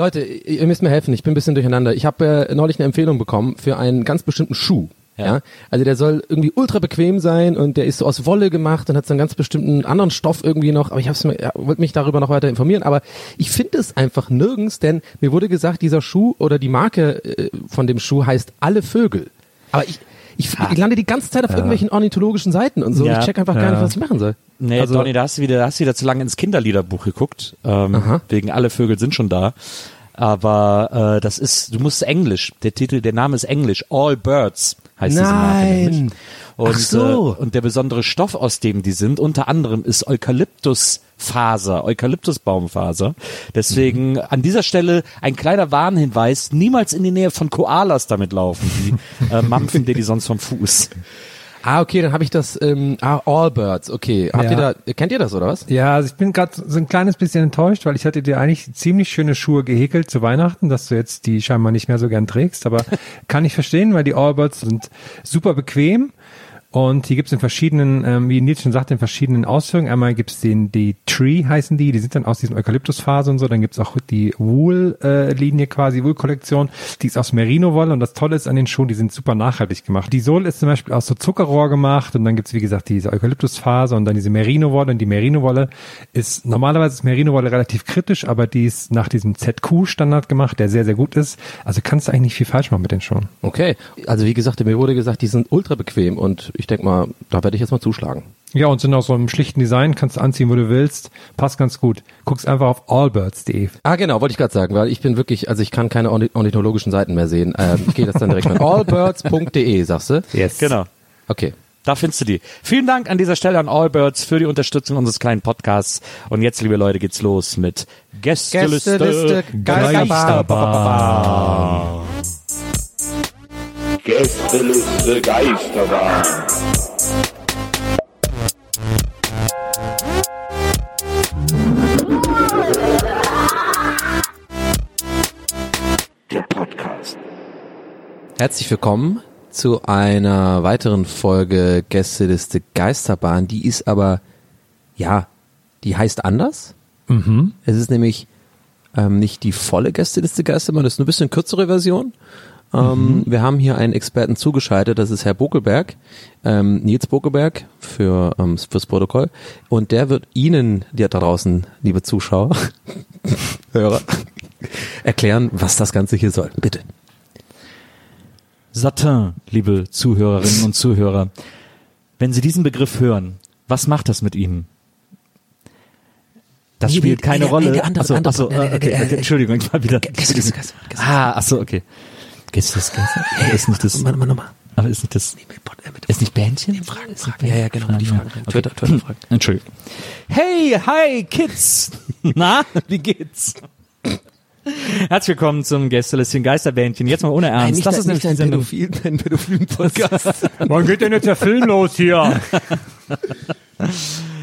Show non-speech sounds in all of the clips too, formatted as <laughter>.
Leute, ihr müsst mir helfen, ich bin ein bisschen durcheinander. Ich habe äh, neulich eine Empfehlung bekommen für einen ganz bestimmten Schuh. Ja. Ja. Also der soll irgendwie ultra bequem sein und der ist so aus Wolle gemacht und hat so einen ganz bestimmten anderen Stoff irgendwie noch. Aber ich hab's mir, ja, wollte mich darüber noch weiter informieren. Aber ich finde es einfach nirgends, denn mir wurde gesagt, dieser Schuh oder die Marke äh, von dem Schuh heißt alle Vögel. Aber ich, ich, ich lande die ganze Zeit auf irgendwelchen ornithologischen Seiten und so. Ja. Ich check einfach gar nicht, was ich machen soll. Nee, Also- Donny, da hast du wieder, da hast du wieder zu lange ins Kinderliederbuch geguckt. Ähm, Aha. wegen alle Vögel sind schon da. Aber äh, das ist, du musst Englisch. Der Titel, der Name ist Englisch. All Birds heißt diese Marke Nein. nämlich. Und, Ach so. äh, und der besondere Stoff, aus dem die sind, unter anderem ist Eukalyptusfaser, Eukalyptusbaumfaser. Deswegen an dieser Stelle ein kleiner Warnhinweis, niemals in die Nähe von Koalas damit laufen. Die äh, <laughs> mampfen dir die sonst vom Fuß. Ah, okay, dann habe ich das, ähm, ah, Allbirds, okay. Habt Ja. ihr da, kennt ihr das oder was? Ja, also ich bin gerade so ein kleines bisschen enttäuscht, weil ich hatte dir eigentlich ziemlich schöne Schuhe gehäkelt zu Weihnachten, dass du jetzt die scheinbar nicht mehr so gern trägst, aber <laughs> kann ich verstehen, weil die Allbirds sind super bequem und die gibt's in verschiedenen, ähm, wie Nils schon sagte, in verschiedenen Ausführungen. Einmal gibt's den, die Tree heißen die, die sind dann aus diesem Eukalyptusfaser und so, dann gibt's auch die Wool-Linie quasi, Wool-Kollektion, die ist aus Merino-Wolle und das Tolle ist an den Schuhen, die sind super nachhaltig gemacht. Die Sohle ist zum Beispiel aus so Zuckerrohr gemacht und dann gibt's wie gesagt diese Eukalyptusfaser und dann diese Merino-Wolle und die Merino-Wolle ist, normalerweise ist Merino-Wolle relativ kritisch, aber die ist nach diesem ZQ-Standard gemacht, der sehr, sehr gut ist. Also kannst du eigentlich nicht viel falsch machen mit den Schuhen. Okay. Also wie gesagt, mir wurde gesagt, die sind ultra bequem und ich denk mal, da werde ich jetzt mal zuschlagen. Ja, und sind auch so im schlichten Design, kannst du anziehen, wo du willst, passt ganz gut. Guckst einfach auf allbirds.de. Ah, genau, wollte ich gerade sagen, weil ich bin wirklich, also ich kann keine orni- ornithologischen Seiten mehr sehen. Ähm, ich gehe das dann direkt mal. <laughs> Allbirds.de, sagst du? Yes. Genau. Okay. Da findest du die. Vielen Dank an dieser Stelle an Allbirds für die Unterstützung unseres kleinen Podcasts. Und jetzt, liebe Leute, geht's los mit Gästeliste, Gästeliste Geisterbahn. Gästeliste Geisterbahn. Der Podcast. Herzlich willkommen zu einer weiteren Folge Gästeliste Geisterbahn. Die ist aber, ja, die heißt anders. Mhm. Es ist nämlich ähm, nicht die volle Gästeliste Geisterbahn, das ist eine bisschen kürzere Version. Ähm, Wir haben hier einen Experten zugeschaltet, das ist Herr Bokelberg, ähm, Nils Bokelberg für, ähm, fürs Protokoll. Und der wird Ihnen, die da draußen, liebe Zuschauer, Hörer, erklären, was das Ganze hier soll. Bitte. Satin, liebe Zuhörerinnen und Zuhörer. Wenn Sie diesen Begriff hören, was macht das mit Ihnen? Das Nee, spielt keine nee, Rolle. nee, der andere- Achso, andere- achso, äh, äh, okay, äh, okay, Entschuldigung, ich war wieder. Ah, achso, okay. Gästeliste Geisterbahn. Ja, ist nicht das. Nochmal, nochmal, nochmal. Aber ist nicht das. Ist nicht Bändchen? Fragen, Fragen. Ja, ja, genau, die Fragen. Okay. Twitter, Twitter Fragen. Entschuldigung. Hey, hi, Kids. <laughs> Na, wie geht's? Herzlich willkommen zum Gästelistchen Geisterbändchen. Jetzt mal ohne Ernst. das ist nämlich die Sendung. Pädophil, <laughs> ein pädophilen Podcast. <laughs> Wann geht denn jetzt der Film los hier?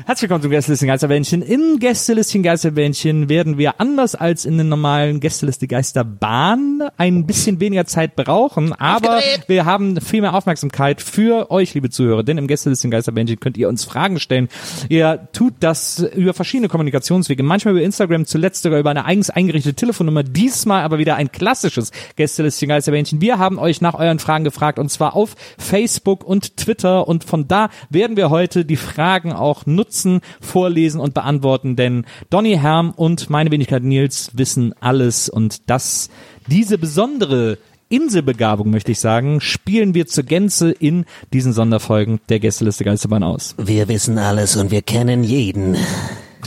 Herzlich willkommen zum Gästelistchen Geisterbändchen. Im Gästelistchen Geisterbändchen werden wir anders als in den normalen Gästeliste Geisterbahn ein bisschen weniger Zeit brauchen, aber wir haben viel mehr Aufmerksamkeit für euch, liebe Zuhörer, denn im Gästelistchen Geisterbändchen könnt ihr uns Fragen stellen. Ihr tut das über verschiedene Kommunikationswege, manchmal über Instagram, zuletzt sogar über eine eigens eingerichtete Telefonnummer, diesmal aber wieder ein klassisches Gästelistchen Geisterbändchen. Wir haben euch nach euren Fragen gefragt und zwar auf Facebook und Twitter und von da werden wir heute die Fragen auch nutzen, vorlesen und beantworten, denn Donny Herm und meine Wenigkeit Nils wissen alles und das, diese besondere Inselbegabung, möchte ich sagen, spielen wir zur Gänze in diesen Sonderfolgen der Gästeliste Geisterbahn aus. Wir wissen alles und wir kennen jeden.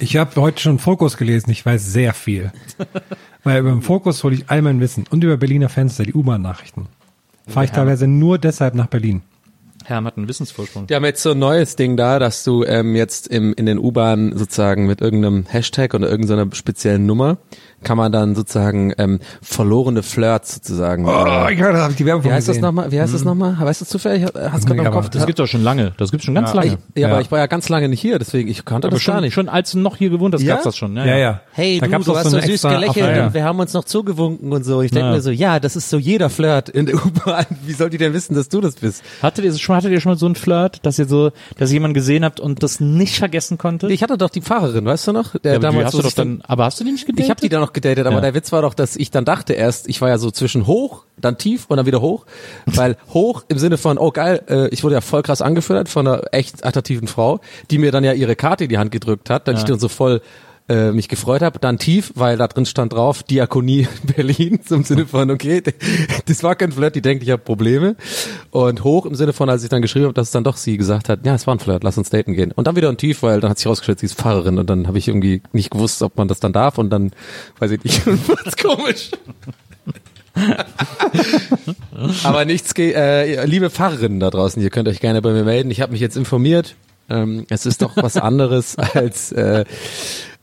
Ich habe heute schon Fokus gelesen, ich weiß sehr viel. <laughs> Weil über den Fokus hole ich all mein Wissen und über Berliner Fenster, die U-Bahn-Nachrichten. Fahre ich teilweise nur deshalb nach Berlin. Herm hat einen Wissensvorsprung. Wir haben jetzt so ein neues Ding da, dass du ähm, jetzt im, in den U-Bahnen sozusagen mit irgendeinem Hashtag oder irgendeiner speziellen Nummer kann man dann sozusagen ähm, verlorene Flirts sozusagen. Oh, äh, ich habe die Werbung wie heißt das gesehen. nochmal? Wie heißt das nochmal? Weißt du zufällig? Hast du Nee, im Kopf? Das gibt's doch schon lange. Das gibt's schon ganz ich, lange. ja, Ja. aber ich war ja ganz lange nicht hier, deswegen ich kannte Aber das schon, gar nicht. schon als du noch hier gewohnt hast, Ja? gab's das schon. Ja, ja. Hey, Da du, du hast so süß extra gelächelt Affäre. und wir haben uns noch zugewunken und so. Ich denke Ja. mir so, ja, das ist so jeder Flirt in der U-Bahn. Wie soll die denn wissen, dass du das bist? Hattet ihr schon, hattet ihr schon mal so einen Flirt, dass ihr so, dass ihr jemanden gesehen habt und das nicht vergessen konntet? Ich hatte doch die Fahrerin, weißt du noch? Der ja, damals hast so du doch dann- aber hast du die nicht gedatet? ich habe die dann noch gedatet, aber Ja. der Witz war doch, dass ich dann dachte erst, ich war ja so zwischen hoch, dann tief und dann wieder hoch, <laughs> weil hoch im Sinne von, oh geil, äh, ich wurde ja voll krass angefüttert von einer echt attraktiven Frau, die mir dann ja ihre Karte in die Hand gedrückt hat, dann ich dann so voll äh, mich gefreut habe, dann tief, weil da drin stand drauf, Diakonie <laughs> Berlin, im Sinne von, okay, <laughs> das war kein Flirt, die denkt, ich habe Probleme. Und hoch im Sinne von, als ich dann geschrieben habe, dass es dann doch sie gesagt hat, ja, es war ein Flirt, lass uns daten gehen. Und dann wieder ein tief, weil dann hat sich rausgestellt, sie ist Pfarrerin und dann habe ich irgendwie nicht gewusst, ob man das dann darf und dann, weiß ich nicht, <laughs> was komisch. Aber nichts, ge äh, liebe Pfarrerinnen da draußen, ihr könnt euch gerne bei mir melden. Ich habe mich jetzt informiert. Ähm, es ist doch was anderes als äh,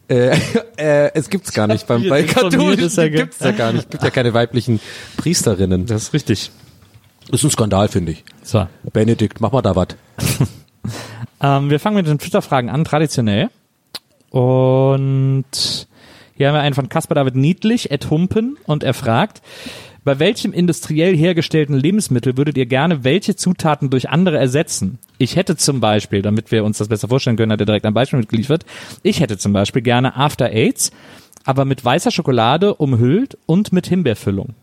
äh, <laughs> äh, es gibt's gar nicht beim bei Katholischen ja gibt's ja gar nicht, gibt ja keine weiblichen Priesterinnen. Das Das ist richtig. ist ein Skandal, finde ich. So. Benedikt, mach mal da was. <laughs> Ähm, wir fangen mit den Twitter-Fragen an, traditionell. Und hier haben wir einen von Caspar David Niedlich, Ed Humpen, und er fragt, bei welchem industriell hergestellten Lebensmittel würdet ihr gerne welche Zutaten durch andere ersetzen? Ich hätte zum Beispiel, damit wir uns das besser vorstellen können, hat er direkt ein Beispiel mitgeliefert, ich hätte zum Beispiel gerne After Aids, aber mit weißer Schokolade umhüllt und mit Himbeerfüllung.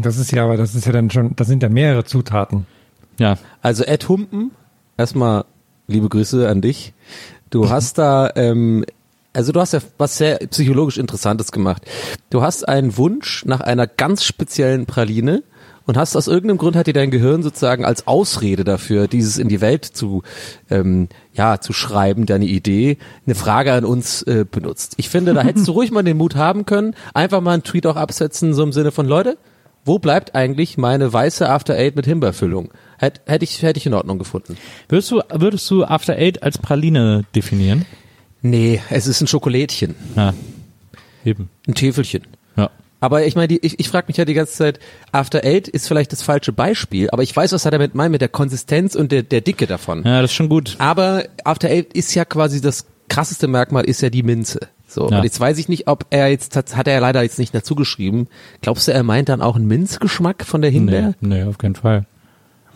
Das ist ja, aber das ist ja dann schon, das sind ja mehrere Zutaten. Ja, Also Ed Humpen, erstmal liebe Grüße an dich. Du hast da, ähm, also du hast ja was sehr psychologisch Interessantes gemacht. Du hast einen Wunsch nach einer ganz speziellen Praline und hast aus irgendeinem Grund hat dir dein Gehirn sozusagen als Ausrede dafür, dieses in die Welt zu, ähm, ja, zu schreiben, deine Idee, eine Frage an uns äh, benutzt. Ich finde, da hättest du <laughs> ruhig mal den Mut haben können, einfach mal einen Tweet auch absetzen, so im Sinne von, Leute, wo bleibt eigentlich meine weiße After Eight mit Himbeerfüllung? Hätte hätt ich, hätte ich in Ordnung gefunden. würdest du, würdest du After Eight als Praline definieren? Nee, es ist ein Schokolädchen, Ja, eben. ein Täfelchen. Ja. Aber ich meine, die- ich, ich frage mich ja die ganze Zeit, After Eight ist vielleicht das falsche Beispiel, aber ich weiß, was er damit meint mit der Konsistenz und der, der Dicke davon. Ja, das ist schon gut. Aber After Eight ist ja quasi das krasseste Merkmal, ist ja die Minze. So, Ja. und jetzt weiß ich nicht, ob er jetzt, hat hat er leider jetzt nicht dazu geschrieben. Glaubst du, er meint dann auch einen Minzgeschmack von der Himbeer? Nee, nee, auf keinen Fall.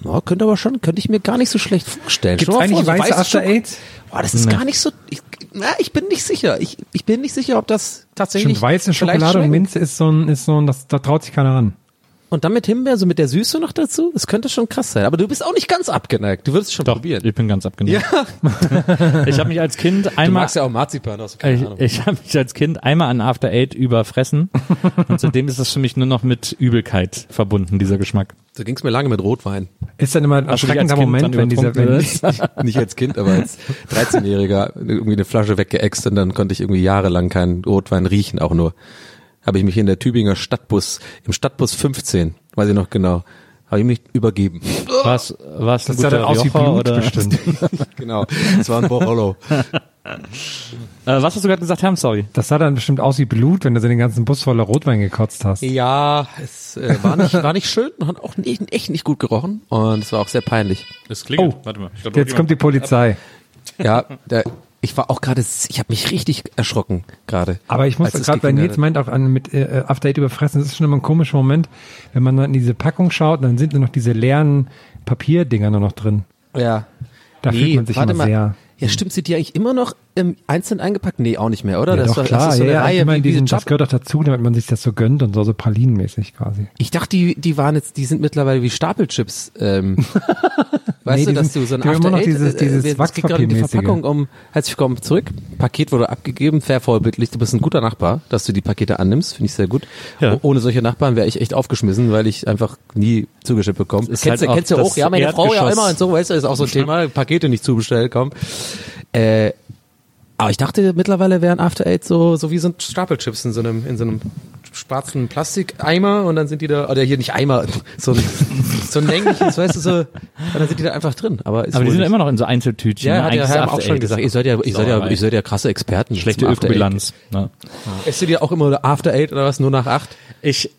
Ja, könnte aber schon, könnte ich mir gar nicht so schlecht vorstellen. Gibt's eigentlich vor, so weiße After Schoko- Eight? Boah, das ist Nee. gar nicht so. Ich, na, ich bin nicht sicher. Ich, ich bin nicht sicher, ob das tatsächlich. Stimmt, weiße Schokolade und. Minze ist so ein, ist so ein, das, da traut sich keiner ran. Und dann mit Himbeer, so mit der Süße noch dazu. Das könnte schon krass sein. Aber du bist auch nicht ganz abgeneigt. Du würdest es schon Doch, probieren. ich bin ganz abgeneigt. <laughs> Ich habe mich als Kind Du einmal magst ja auch Marzipan aus. Keine ich, Ahnung. ich habe mich als Kind einmal an After Eight überfressen und seitdem ist das für mich nur noch mit Übelkeit verbunden, dieser Geschmack. So ging's mir lange mit Rotwein. Ist dann immer ein Hast du dich als erschreckender Moment, wenn dieser, wenn, oder? <laughs> Nicht als Kind, aber als 13-Jähriger irgendwie eine Flasche weggeext und dann konnte ich irgendwie jahrelang keinen Rotwein riechen, auch nur. Habe ich mich in der Tübinger Stadtbus, im Stadtbus 15, weiß ich noch genau, habe ich mich übergeben. Was, was das sah dann aus wie Blut oder, bestimmt. <laughs> genau. Das war ein Borollo. <laughs> äh, was hast du gerade gesagt, Herr? Sorry. Das sah dann bestimmt aus wie Blut, wenn du so den ganzen Bus voller Rotwein gekotzt hast. Ja, es äh, war, nicht, war nicht schön, hat auch nicht, echt nicht gut gerochen und es war auch sehr peinlich. Das klingelt. Oh. Warte mal. Ich glaub, Jetzt kommt die Polizei. Ja, der, ich war auch gerade, ich habe mich richtig erschrocken gerade. Aber ich muss gerade, weil Nils meint auch an mit äh, After Eight überfressen, das ist schon immer ein komischer Moment, wenn man dann in diese Packung schaut, dann sind nur noch diese leeren Papierdinger nur noch drin. Ja. Da fühlt man sich immer mal. sehr. Ja, stimmt, sind die eigentlich immer noch im einzeln eingepackt? Nee, auch nicht mehr, oder? Ja, doch, war- klar, ist so ja, eine ja, Reihe wie- diesen, das gehört auch dazu, damit man sich das so gönnt und so, so pralinenmäßig quasi. Ich dachte, die, die waren jetzt, die sind mittlerweile wie Stapelchips. Ähm, <laughs> weißt Nee, du, dass du so ein die haben immer noch After Eight, dieses- äh, dieses wir- es geht gerade um die. Verpackung um, herzlich willkommen zurück. Paket wurde abgegeben, sehr vorbildlich. Du bist ein guter Nachbar, dass du die Pakete annimmst, finde ich sehr gut. Ja. Oh- Ohne solche Nachbarn wäre ich echt aufgeschmissen, weil ich einfach nie zugeschickt bekomme. Kennst halt du, kennst du auch ja, meine Frau ja Erdgeschoss. immer und so, weißt du, ist auch so ein <laughs> Thema, Pakete nicht zubestellt, komm. Äh, aber ich dachte, mittlerweile wären After Eight so, so wie so ein Stapelchips in so einem, in so einem schwarzen Plastikeimer und dann sind die da, oder hier nicht Eimer, <laughs> so ein, so ein längliches, weißt du, so, und dann sind die da einfach drin. Aber, ist Aber die sind nicht. immer noch in so Einzeltütchen. ja, ne? hat ja ist Herr auch schon gesagt, ihr seid ja, ihr seid ja, ihr seid ja krasse Experten. Schlechte. Ökobilanz. Ne? Esst du dir auch immer After Eight oder was, nur nach acht? Ich,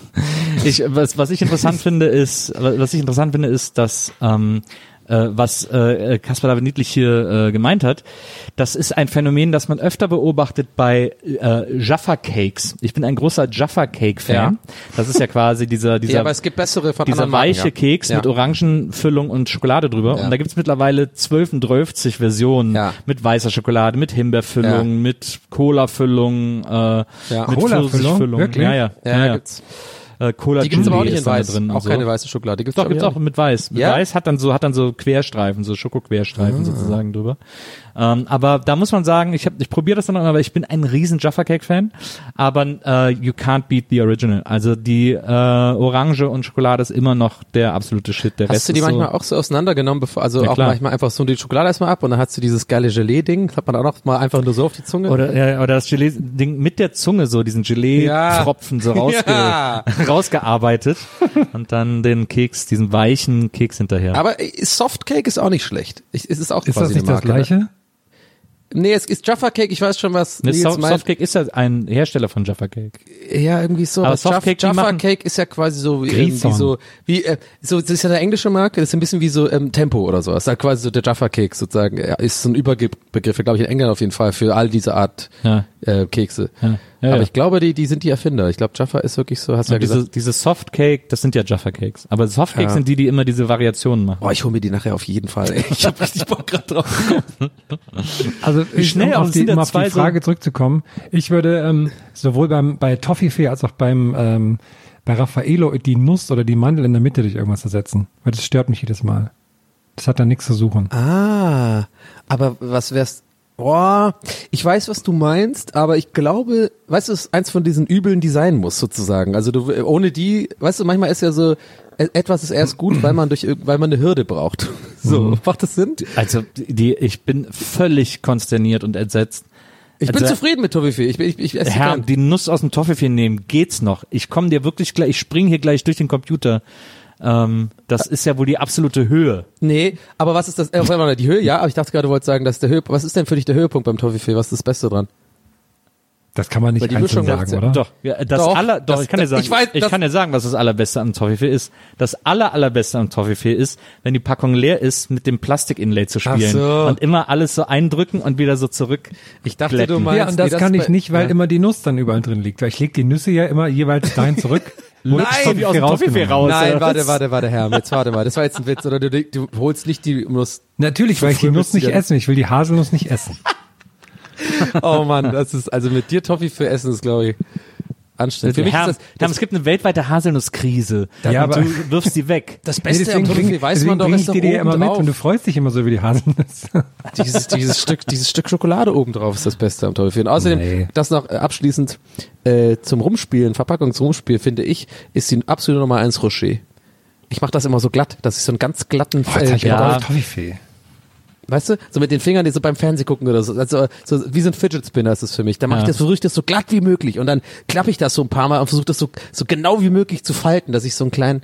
<laughs> ich was, was ich interessant finde ist, was ich interessant finde ist, dass ähm, äh, was äh, Kaspar da niedlich hier äh, gemeint hat. Das ist ein Phänomen, das man öfter beobachtet bei äh, Jaffa Cakes. Ich bin ein großer Jaffa Cake Fan. Ja. Das ist ja quasi dieser <laughs> dieser Ja, aber es gibt bessere von dieser anderen Marken, weiche ja. Keks ja. mit Orangenfüllung und Schokolade drüber. Ja. Und da gibt's mittlerweile 12 und 12 Versionen Ja. mit weißer Schokolade, mit Himbeerfüllung, Ja. mit Cola-Füllung, äh, Ja. mit Cola-Füllung? Pfirsichfüllung. Wirklich? Ja, ja. Ja, ja, ja. gibt's. Äh, Cola Die gibt's aber auch nicht in weiß. drin. auch so. keine weiße Schokolade. Die gibt's Doch, gibt's ich, auch mit Weiß. Mit Ja? Weiß hat dann so, hat dann so Querstreifen, so Schoko-Querstreifen Ah. sozusagen drüber. Ähm, aber da muss man sagen, ich hab, ich probiere das dann noch, aber ich bin ein riesen Jaffa Cake Fan. Aber äh, you can't beat the original. Also die äh, Orange und Schokolade ist immer noch der absolute Shit. Der Hast Rest du die manchmal so, auch so auseinandergenommen, bevor, also Ja, auch klar. manchmal einfach so die Schokolade erstmal ab und dann hast du dieses geile Gelee-Ding, das hat man auch noch mal einfach nur so auf die Zunge. oder, ja, oder das Gelee-Ding mit der Zunge so, diesen Gelee-Tropfen so <laughs> rausge Ja. rausgearbeitet und dann den Keks, diesen weichen Keks hinterher. Aber äh, Softcake ist auch nicht schlecht. Ich, es ist auch Ist quasi das nicht eine das Marke, gleiche? Ne? Nee, es ist Jaffa Cake, ich weiß schon, was Ne, Nils meint. Softcake ist ja ein Hersteller von Jaffa Cake. Ja, irgendwie so. Aber Jaffa, Softcake, Jaffa machen- Cake ist ja quasi so wie, irgendwie so wie äh, so das ist ja eine englische Marke, das ist ein bisschen wie so ähm, Tempo oder so. Das ist halt quasi so der Jaffa Cake sozusagen. Ist so ein Überbegriff, glaube ich, in England auf jeden Fall für all diese Art Ja. Äh, Kekse. Ja. Ja, Aber ja. ich glaube, die die sind die Erfinder. Ich glaube, Jaffa ist wirklich so, hast du ja diese, gesagt. diese Softcake, das sind ja Jaffa Cakes. Aber Softcakes Ja. sind die, die immer diese Variationen machen. Oh, ich hole mir die nachher auf jeden Fall. Ey. Ich habe richtig Bock gerade drauf. <laughs> Also Wie ich, schnell, um auf die, um auf die so- Frage zurückzukommen, ich würde ähm, sowohl beim bei Toffifee als auch beim ähm, bei Raffaello die Nuss oder die Mandel in der Mitte durch irgendwas ersetzen, weil das stört mich jedes Mal. Das hat da nichts zu suchen. Ah, aber was wär's? Boah, ich weiß, was du meinst, aber ich glaube, weißt du, es ist eins von diesen übeln, die sein muss, sozusagen. Also du, ohne die, weißt du, manchmal ist ja so, e- etwas ist erst gut, weil man durch, weil man eine Hürde braucht. <laughs> So, macht das Sinn? Also die, ich bin völlig konsterniert und entsetzt. Ich bin Also- zufrieden mit Toffifee. Ich, ich, ich esse Herr, die Nuss aus dem Toffifee nehmen, geht's noch? Ich komme dir wirklich gleich, ich spring hier gleich durch den Computer. Ähm, das ist ja wohl die absolute Höhe. Nee, aber was ist das? Äh, mal, die Höhe, ja, aber ich dachte gerade, du wolltest sagen, dass der Höhe. Was ist denn für dich der Höhepunkt beim Toffifee? Was ist das Beste dran? Das kann man nicht einzeln Mischung sagen, oder? Doch, ja, das Doch, aller, doch, das- ich kann dir das- sagen, ich weiß, ich das- kann dir sagen, was das allerbeste am Toffifee ist. Das aller, allerbeste am Toffifee ist, wenn die Packung leer ist, mit dem Plastik-Inlay zu spielen. so. Und immer alles so eindrücken und wieder so zurück. Ich dachte, Glätten. du meinst, Ja, und das nee, kann ist ich nicht, weil ja. immer die Nuss dann überall drin liegt. Weil ich lege die Nüsse ja immer jeweils dahin zurück. <laughs> Nein, wie aus dem Toffifee raus. Nein, warte, warte, warte, Herr, jetzt warte mal. Das war jetzt ein Witz, oder du, du holst nicht die Nuss. Natürlich, weil ich die Nuss nicht ja- essen. Ich will die Haselnuss nicht essen. <laughs> Oh Mann, das ist, also mit dir Toffee für Essen ist, glaube ich, anstrengend. Für mich Herr, ist das, Herr, es gibt eine weltweite Haselnusskrise. Ja, und aber- du wirfst sie weg. das Nee, Beste am Toffee, bring, weiß deswegen man doch, ich dir die oben immer mit drauf. und du freust dich immer so über die Haselnuss. <laughs> Dieses, dieses Stück, dieses Stück Schokolade oben drauf ist das Beste am Toffee. Und außerdem, Nee. das noch äh, abschließend, äh, zum Rumspielen, Verpackungsrumspiel, finde ich, ist die absolute Nummer eins Rocher. Ich mache das immer so glatt, dass ich so einen ganz glatten, Boah, jetzt äh, hab ich ja. ja. Toffifee. Weißt du, so mit den Fingern, die so beim Fernsehen gucken oder so, also so wie so ein Fidget Spinner ist das für mich. Da mache Ja. ich das, versuche ich das so glatt wie möglich und dann klappe ich das so ein paar Mal und versuche das so, so genau wie möglich zu falten, dass ich so einen kleinen,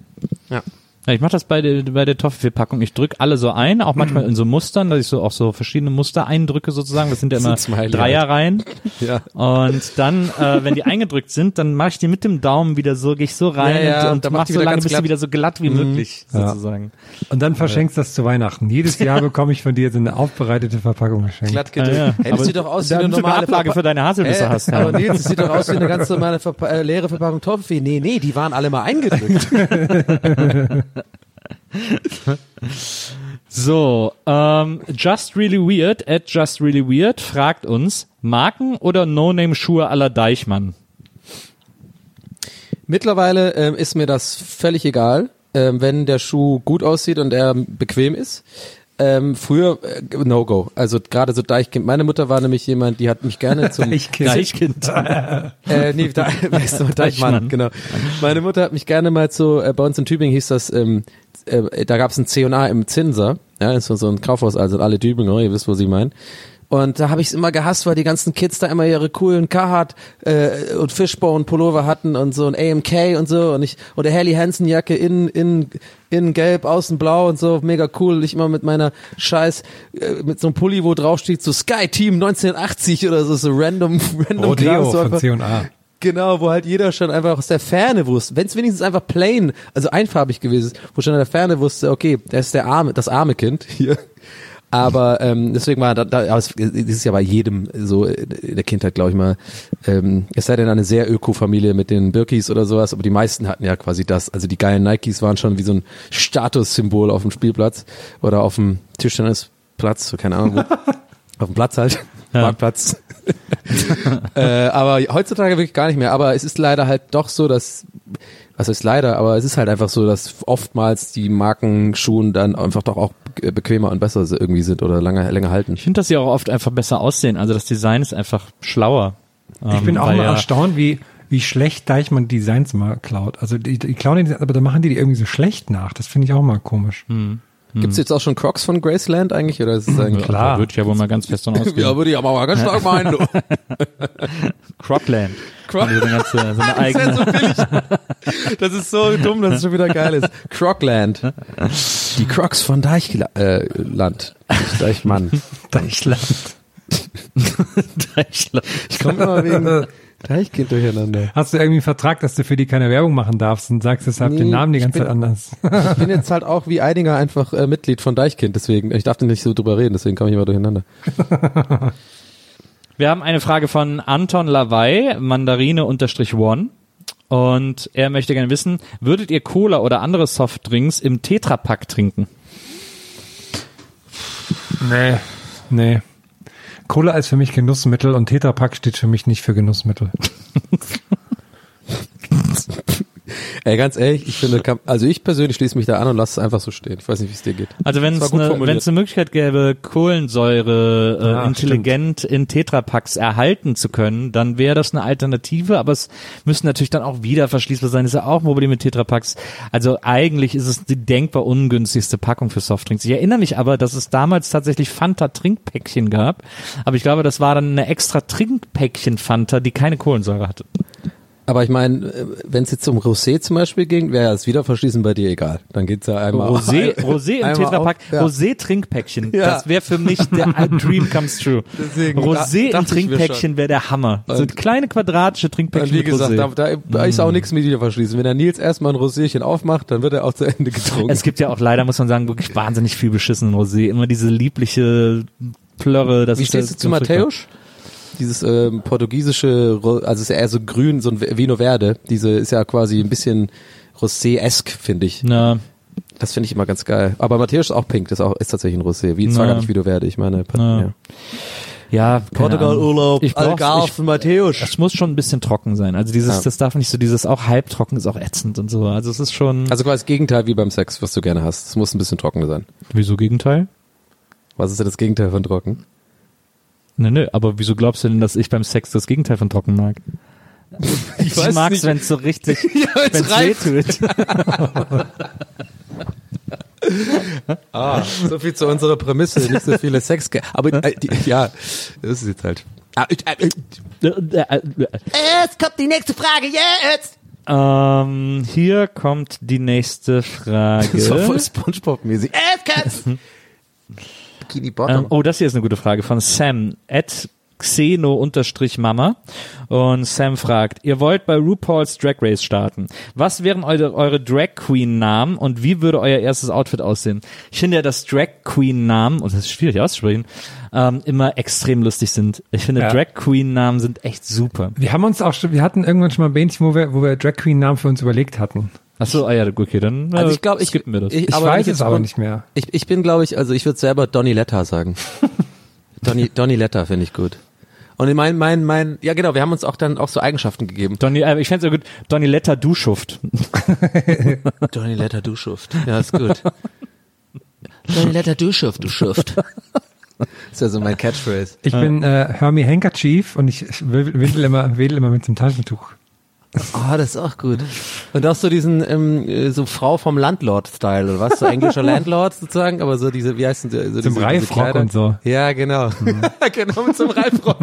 ja. Ja, ich mache das bei der, bei der Toffifee-Packung. Ich drück alle so ein, auch manchmal <clears throat> in so Mustern, dass ich so auch so verschiedene Muster eindrücke sozusagen. Das sind ja So immer Dreierreihen. <laughs> Ja. Und dann, äh, wenn die eingedrückt sind, dann mache ich die mit dem Daumen wieder so, gehe ich so rein Ja, ja, und, dann und macht mach die so lange, bis sie wieder so glatt wie möglich Ja. sozusagen. Und dann verschenkst du das zu Weihnachten. Jedes Jahr <laughs> bekomme ich von dir so eine aufbereitete Verpackung geschenkt. glatt gedrückt. Ja, ja. Hey, das sieht doch aus wie eine normale Ablage für deine Haselnüsse Äh, hast. aber Ja. Nils, das sieht doch aus wie eine ganz normale Verpa äh, leere Verpackung Toffee. Nee, nee, die waren alle mal eingedrückt. <laughs> So, ähm, Just Really Weird at Just Really Weird fragt uns, Marken oder No-Name-Schuhe aller Deichmann? Mittlerweile ähm, ist mir das völlig egal, ähm, wenn der Schuh gut aussieht und er bequem ist. Ähm, früher äh, No-Go. Also gerade so Deichkind. Meine Mutter war nämlich jemand, die hat mich gerne <laughs> zum Deichkind. Deichkind. äh, nee, da, <laughs> weißt du, Deichmann, Deichmann. genau. Meine Mutter hat mich gerne mal zu, äh, bei uns in Tübingen hieß das, ähm, äh, da gab es ein C&A im Zinser, ja, ist so so ein Kaufhaus, also alle Tübinger, ihr wisst, wo sie meinen. Und da habe ich es immer gehasst, weil die ganzen Kids da immer ihre coolen Carhartt äh, und Fishbone Pullover hatten und so ein AMK und so und ich oder Helly Hansen Jacke in in in gelb, außen blau und so, mega cool. Und ich immer mit meiner Scheiß äh, mit so einem Pulli, wo drauf steht so Sky Team 1980 oder so so random <laughs> random Rodeo Kram, so von einfach- C&A. Genau, wo halt jeder schon einfach aus der Ferne wusste, wenn es wenigstens einfach plain, also einfarbig gewesen ist, wo schon in der Ferne wusste, okay, das ist der arme, das arme Kind <laughs> hier. Aber ähm, deswegen war da, da es das ist ja bei jedem so in der Kindheit, glaube ich mal. Ähm, es sei denn eine sehr Öko-Familie mit den Birkis oder sowas, aber die meisten hatten ja quasi das. Also die geilen Nikes waren schon wie so ein Statussymbol auf dem Spielplatz oder auf dem Tischtennisplatz, so keine Ahnung wo. <laughs> auf dem Platz halt, Marktplatz. <laughs> äh, aber heutzutage wirklich gar nicht mehr. Aber es ist leider halt doch so, dass, was ist leider, aber es ist halt einfach so, dass oftmals die Markenschuhen dann einfach doch auch be- bequemer und besser irgendwie sind oder länger, länger halten. Ich finde, dass sie auch oft einfach besser aussehen. Also das Design ist einfach schlauer. Ich Ähm, bin auch weil mal ja- erstaunt, wie, wie schlecht Deichmann Designs mal klaut. Also die, die klauen die, aber da machen die die irgendwie so schlecht nach. Das finde ich auch mal komisch. Hm. Gibt's jetzt auch schon Crocs von Graceland eigentlich oder ist es eigentlich? Klar. Da würde ich ja wohl mal ganz fest davon ausgehen. <laughs> Ja, würde ich aber mal ganz stark meinen. Du. <laughs> Crocland. Croc- die so eine so eine <laughs> Das eigene. so billig. Das ist so dumm, dass es schon wieder geil ist. Crocland. Die Crocs von Deichland. Äh, Land. Nicht Deichmann. Deichland. Ich komme immer wegen Deichkind durcheinander. Hast du irgendwie einen Vertrag, dass du für die keine Werbung machen darfst und sagst deshalb Nee, den Namen die ganze bin- Zeit anders? Ich bin jetzt <laughs> halt auch wie Eidinger einfach äh, Mitglied von Deichkind, deswegen, ich darf nicht so drüber reden, deswegen komme ich immer durcheinander. <laughs> Wir haben eine Frage von Anton Lawai, Mandarine unterstrich One. Und er möchte gerne wissen, würdet ihr Cola oder andere Softdrinks im Tetrapack trinken? Nee. Nee. Cola ist für mich Genussmittel und Tetrapack steht für mich nicht für Genussmittel. <laughs> Ey, ganz ehrlich, ich finde, also ich persönlich schließe mich da an und lasse es einfach so stehen. Ich weiß nicht, wie es dir geht. Also wenn es eine, formuliert. wenn es eine Möglichkeit gäbe, Kohlensäure äh, Ja, intelligent in Tetrapacks erhalten zu können, dann wäre das eine Alternative, aber es müssen natürlich dann auch wieder verschließbar sein. Das ist ja auch ein Problem mit Tetrapacks. Also eigentlich ist es die denkbar ungünstigste Packung für Softdrinks. Ich erinnere mich aber, dass es damals tatsächlich Fanta Trinkpäckchen gab, aber ich glaube, das war dann eine extra Trinkpäckchen Fanta, die keine Kohlensäure hatte. Aber ich meine, wenn es jetzt um Rosé zum Beispiel ging, wäre das Wiederverschließen bei dir egal. Dann geht's ja einmal Rosé, Rosé im einmal Tetrapack, auf, ja. Rosé Trinkpäckchen. Ja. Das wäre für mich der <laughs> Dream comes true. Deswegen Rosé da- im Trinkpäckchen wäre der Hammer. So Und- kleine quadratische Und Trinkpäckchen wie mit gesagt, Rosé. da, da ist auch nichts mit Wiederverschließen. Wenn der Nils erstmal ein Roséchen aufmacht, dann wird er auch zu Ende getrunken. es gibt ja auch leider, muss man sagen, wirklich wahnsinnig viel beschissenen Rosé. Immer diese liebliche Plörre. Das Wie ist stehst du zu Matthäus? Dieses ähm, portugiesische, also ist ja eher so grün, so ein Vino Verde. Diese ist ja quasi ein bisschen Rosé-esk, finde ich. Na, Das finde ich immer ganz geil. Aber Matthäus ist auch pink, das ist, auch, ist tatsächlich ein Rosé. Wie, zwar gar nicht Vino Verde, ich meine. Na. Ja. ja, keine Ahnung. Ich brauch's- Algarve, Matthäus. Es muss schon ein bisschen trocken sein. Also dieses, Ja. das darf nicht so, dieses auch halbtrocken ist auch ätzend und so. Also es ist schon. Also quasi das Gegenteil wie beim Sex, was du gerne hast. Es muss ein bisschen trockener sein. wieso Gegenteil? Was ist denn das Gegenteil von trocken? Ne, ne, aber wieso glaubst du denn, dass ich beim Sex das Gegenteil von trocken mag? <laughs> Ich, weiß mag's, wenn es so richtig, <laughs> wenn's wenn es reift. wehtut. <laughs> Ah, so viel zu unserer Prämisse, nicht so viele Sex. Aber äh, die, ja, das ist jetzt halt. Ah, ich- äh, äh, Es kommt die nächste Frage jetzt. ähm, hier kommt die nächste Frage. Das war voll Spongebob-mäßig. Es Bikini Ähm, Bottom. oh, das hier ist eine gute Frage von Sam. At Xeno-Mama. Und Sam fragt, ihr wollt bei RuPaul's Drag Race starten. Was wären eure, eure Drag Queen Namen und wie würde euer erstes Outfit aussehen? Ich finde ja, dass Drag Queen Namen, und das ist schwierig auszusprechen, ähm, immer extrem lustig sind. Ich finde Ja. Drag Queen Namen sind echt super. Wir haben uns auch schon, wir hatten irgendwann schon mal ein Bähnchen, wo wir, wo wir Drag Queen Namen für uns überlegt hatten. Achso, ah ja, okay, dann äh, Also ich glaube, ich, skippen wir das. ich, Ich aber wenn weiß jetzt es aber nicht mehr. Ich, ich bin, glaube ich, also ich würde selber Donny Letta sagen. <laughs> Donny, Donny Letta finde ich gut. Und mein, mein, mein, ja genau, wir haben uns auch dann auch so Eigenschaften gegeben. Donny, äh, ich fände es ja gut, Donny Letta Duschuft. <laughs> Donny Letta, du Schuft. Ja, ist gut. Donny Letter, du Schuft, du Schuft. ist ja so mein Catchphrase. Ich bin äh, Hermie Handkerchief und ich ich windel immer, wedel immer mit dem Taschentuch. <laughs> Oh, das ist auch gut. Und auch so diesen, ähm, äh, so Frau vom Landlord-Style, oder was? So englischer <laughs> Landlord sozusagen, aber so diese, wie heißt denn, so Zum diese, Reifrock und so. Ja, genau. <laughs> genau, mit so einem Reifrock.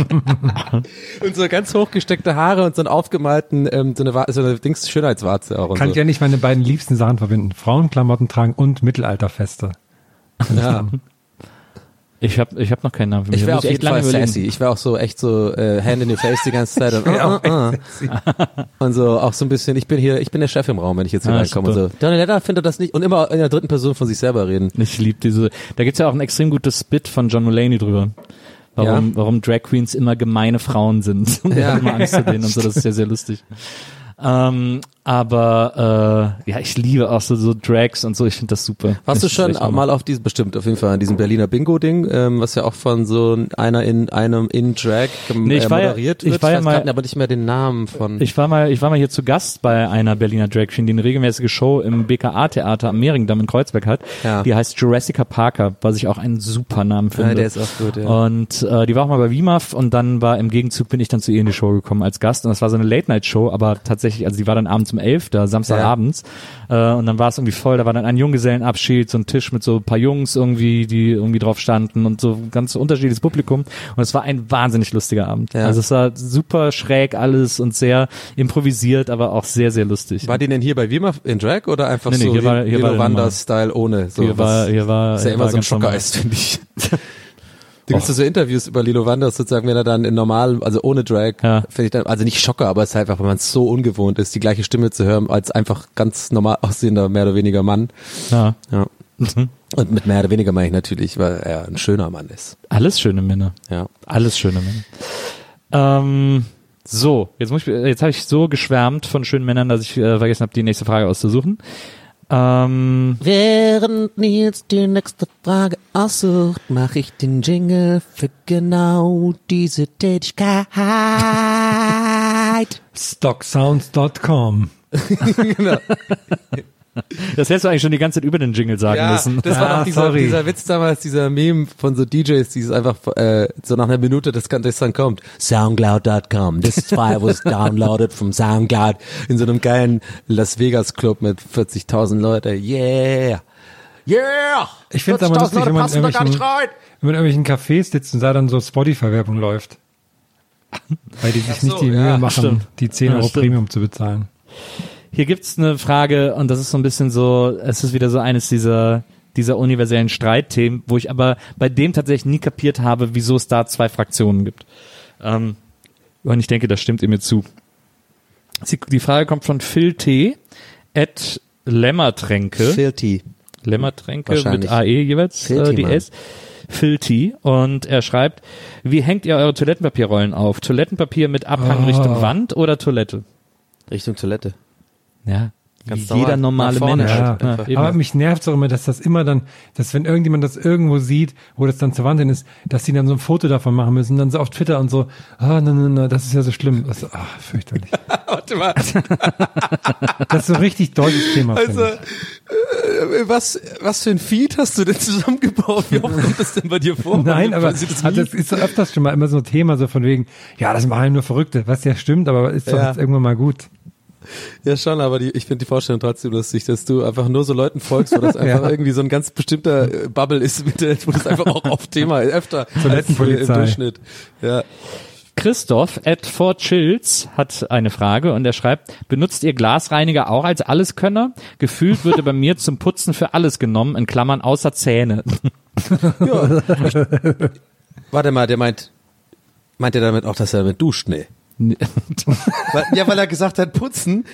und so ganz hochgesteckte Haare und so einen aufgemalten, ähm, so eine, so eine Dings Schönheitswarze auch Kann so. ich ja nicht meine beiden liebsten Sachen verbinden. Frauenklamotten tragen und Mittelalterfeste. Ja. Ich habe ich hab noch keinen Namen für mich. Ich wäre auf echt jeden Fall sassy. Ich wäre auch so echt so äh, Hand in your face die ganze Zeit und, uh, uh, uh. und so auch so ein bisschen. Ich bin hier, ich bin der Chef im Raum, wenn ich jetzt hier Ah, reinkomme und so. Leder findet das nicht und immer in der dritten Person von sich selber reden. Ich liebe diese. Da gibt's ja auch ein extrem gutes Bit von John Mulaney drüber. Warum, Ja? warum Drag Queens immer gemeine Frauen sind. <laughs> Und Ja. immer Angst vor denen und so, das ist ja sehr lustig. Ähm, aber äh, ja, ich liebe auch so, so Drags und so, ich finde das super. Warst du schon Hammer. mal auf diesem, bestimmt auf jeden Fall, an diesem Berliner Bingo-Ding, ähm, was ja auch von so einer in einem in Drag Nee, ich äh, war ja- moderiert ich wird? war ja weiß mal- aber nicht mehr den Namen von. Ich war mal, ich war mal hier zu Gast bei einer Berliner Drag Queen, die eine regelmäßige Show im BKA Theater am Mehringdamm in Kreuzberg hat. Ja. Die heißt Jurassica Parker, was ich auch einen super Namen finde. ja, der ist auch gut, ja. Und äh, die war auch mal bei WIMAF und dann war im Gegenzug bin ich dann zu ihr in die Show gekommen als Gast und das war so eine Late-Night-Show, aber tatsächlich, also die war dann abends um elf, da Samstagabends äh, und dann war es irgendwie voll, da war dann ein Junggesellenabschied, so ein Tisch mit so ein paar Jungs irgendwie, die irgendwie drauf standen und so ganz unterschiedliches Publikum und es war ein wahnsinnig lustiger Abend. Ja. Also es war super schräg alles und sehr improvisiert, aber auch sehr, sehr lustig. war die denn hier bei Wima in Drag oder einfach Nee, nee, so hier war- hier war Wanders-Style ohne? So hier war, hier war, ist ja immer war so ein. Schockeist, finde ich. Du gibst so Interviews über Lilo Wanders sozusagen, wenn er dann in normal, also ohne Drag, Ja. finde ich dann, also nicht Schocker, aber es ist einfach, weil man es so ungewohnt ist, die gleiche Stimme zu hören, als einfach ganz normal aussehender, mehr oder weniger Mann. Ja. Ja. Und mit mehr oder weniger meine ich natürlich, weil er ein schöner Mann ist. Alles schöne Männer. Ja. Alles schöne Männer. Ähm, so, jetzt muss ich, jetzt habe ich so geschwärmt von schönen Männern, dass ich äh, vergessen habe, die nächste Frage auszusuchen. Ähm, Während Nils die nächste Frage aussucht, mache ich den Jingle für genau diese Tätigkeit. Stocksounds.com. <laughs> <laughs> <laughs> <laughs> das hättest du eigentlich schon die ganze Zeit über den Jingle sagen müssen. das war Ah, doch dieser, sorry. dieser Witz damals, dieser Meme von so DJs, die es einfach äh, so nach einer Minute das, kann- das dann kommt. Soundcloud.com. This file was <laughs> downloaded from Soundcloud. In so einem geilen Las Vegas Club mit 40.000 Leute. Yeah! Yeah! Ich finde es aber 40.000 lustig, Leute wenn man, in passen da gar nicht irgendwelchen, rein. wenn man in irgendwelchen Cafés sitzt und da dann so Spotify-Werbung läuft. Weil die sich nicht die Mühe ja, machen, stimmt. die 10 Ja, Euro stimmt. Premium zu bezahlen. Hier gibt's eine Frage und das ist so ein bisschen so, es ist wieder so eines dieser dieser universellen Streitthemen, wo ich aber bei dem tatsächlich nie kapiert habe, wieso es da zwei Fraktionen gibt. Ähm, und ich denke, das stimmt ihr mir zu. Die Frage kommt von Phil T. at Lämmertränke. Filthy. Lämmertränke mit. AE jeweils, Filthy, äh, die. S. Filthy und er schreibt, wie hängt ihr eure Toilettenpapierrollen auf? Toilettenpapier mit Abhang Oh. Richtung Wand oder Toilette? Richtung Toilette. Ja, Ganz wie jeder normal. normale Mensch. halt Ja, eben. aber mich nervt auch immer, dass das immer dann, dass wenn irgendjemand das irgendwo sieht, wo das dann zur Wand hin ist, dass die dann so ein Foto davon machen müssen, dann so auf Twitter und so, ah, nein, nein, nein, das ist ja so schlimm. Das, ah, fürchterlich. <laughs> Warte mal. <laughs> Das ist so ein richtig deutsches Thema. Also, ich. äh, was, was für ein Feed hast du denn zusammengebaut? Wie oft kommt das denn bei dir vor? Nein, aber das also das ist so öfters schon mal immer so ein Thema, so von wegen, ja, das machen nur Verrückte, was ja stimmt, aber ist doch Ja. jetzt irgendwann mal gut. Ja, schon, aber die, ich finde die Vorstellung trotzdem lustig, dass du einfach nur so Leuten folgst, wo das <laughs> einfach Ja. irgendwie so ein ganz bestimmter äh, Bubble ist, mit der, wo das einfach auch auf Thema öfter Toilettenpolizei. als, äh, im Durchschnitt. Ja. Christoph at 4chills hat eine Frage und er schreibt, benutzt ihr Glasreiniger auch als Alleskönner? Gefühlt würde bei mir zum Putzen für alles genommen, in Klammern außer Zähne. <laughs> ja. Ich, warte mal, der meint, meint er damit auch, dass er damit duscht? Nee. Ja, weil er gesagt hat, putzen.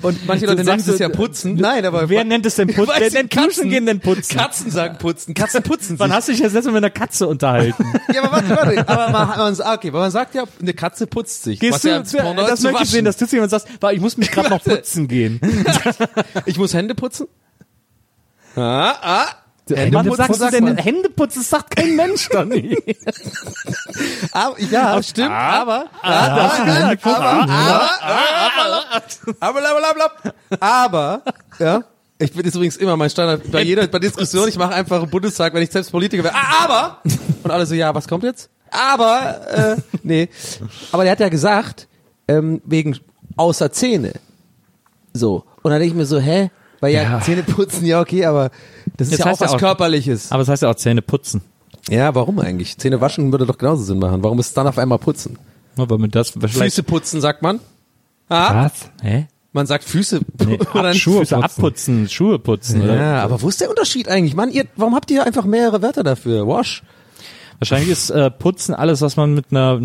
Und manche Leute nennen es ja putzen. Nein, aber Wer nennt es denn <laughs> Putzen? Wer nennt Katzen gehen denn Putzen? Katzen sagen putzen. Katzen putzen Wann sich. hast du dich das letzte Mal mit einer Katze unterhalten? Ja, aber warte, warte. Aber man, man, okay, aber man sagt ja, eine Katze putzt sich. Gehst du, ja das möchte ich sehen, dass du zu jemand sagst, "Wa, ich muss mich gerade noch putzen gehen. <laughs> Ich muss Hände putzen? Ah, ah. Hände Wann putzen sagst du denn? Das sagt kein Mensch nie. <laughs> Aber, ja, stimmt, aber, aber, aber, aber, ja, ich bin jetzt übrigens immer mein Standard bei jeder, bei Diskussion, ich mache einfach im Bundestag, wenn ich selbst Politiker wäre, ah, aber, und alle so, ja, was kommt jetzt? Aber, äh, nee, aber der hat ja gesagt, ähm, wegen außer Zähne, so, und dann denke ich mir so, hä, weil ja, Ja. Zähne putzen, ja, okay, aber das ist Das ja auch ja was auch- Körperliches. Aber es heißt ja auch Zähne putzen. Ja, warum eigentlich? Zähne waschen würde doch genauso Sinn machen. Warum ist es dann auf einmal putzen? Aber mit das. Füße putzen, sagt man. Ah, Was? Hä? man sagt Füße. Nee, <laughs> oder ab, nicht? Schuhe Füße abputzen, Schuhe putzen. Oder? Ja, aber wo ist der Unterschied eigentlich? Mann, ihr, warum habt ihr einfach mehrere Wörter dafür? Wash? Wahrscheinlich ist äh, Putzen alles, was man mit einer,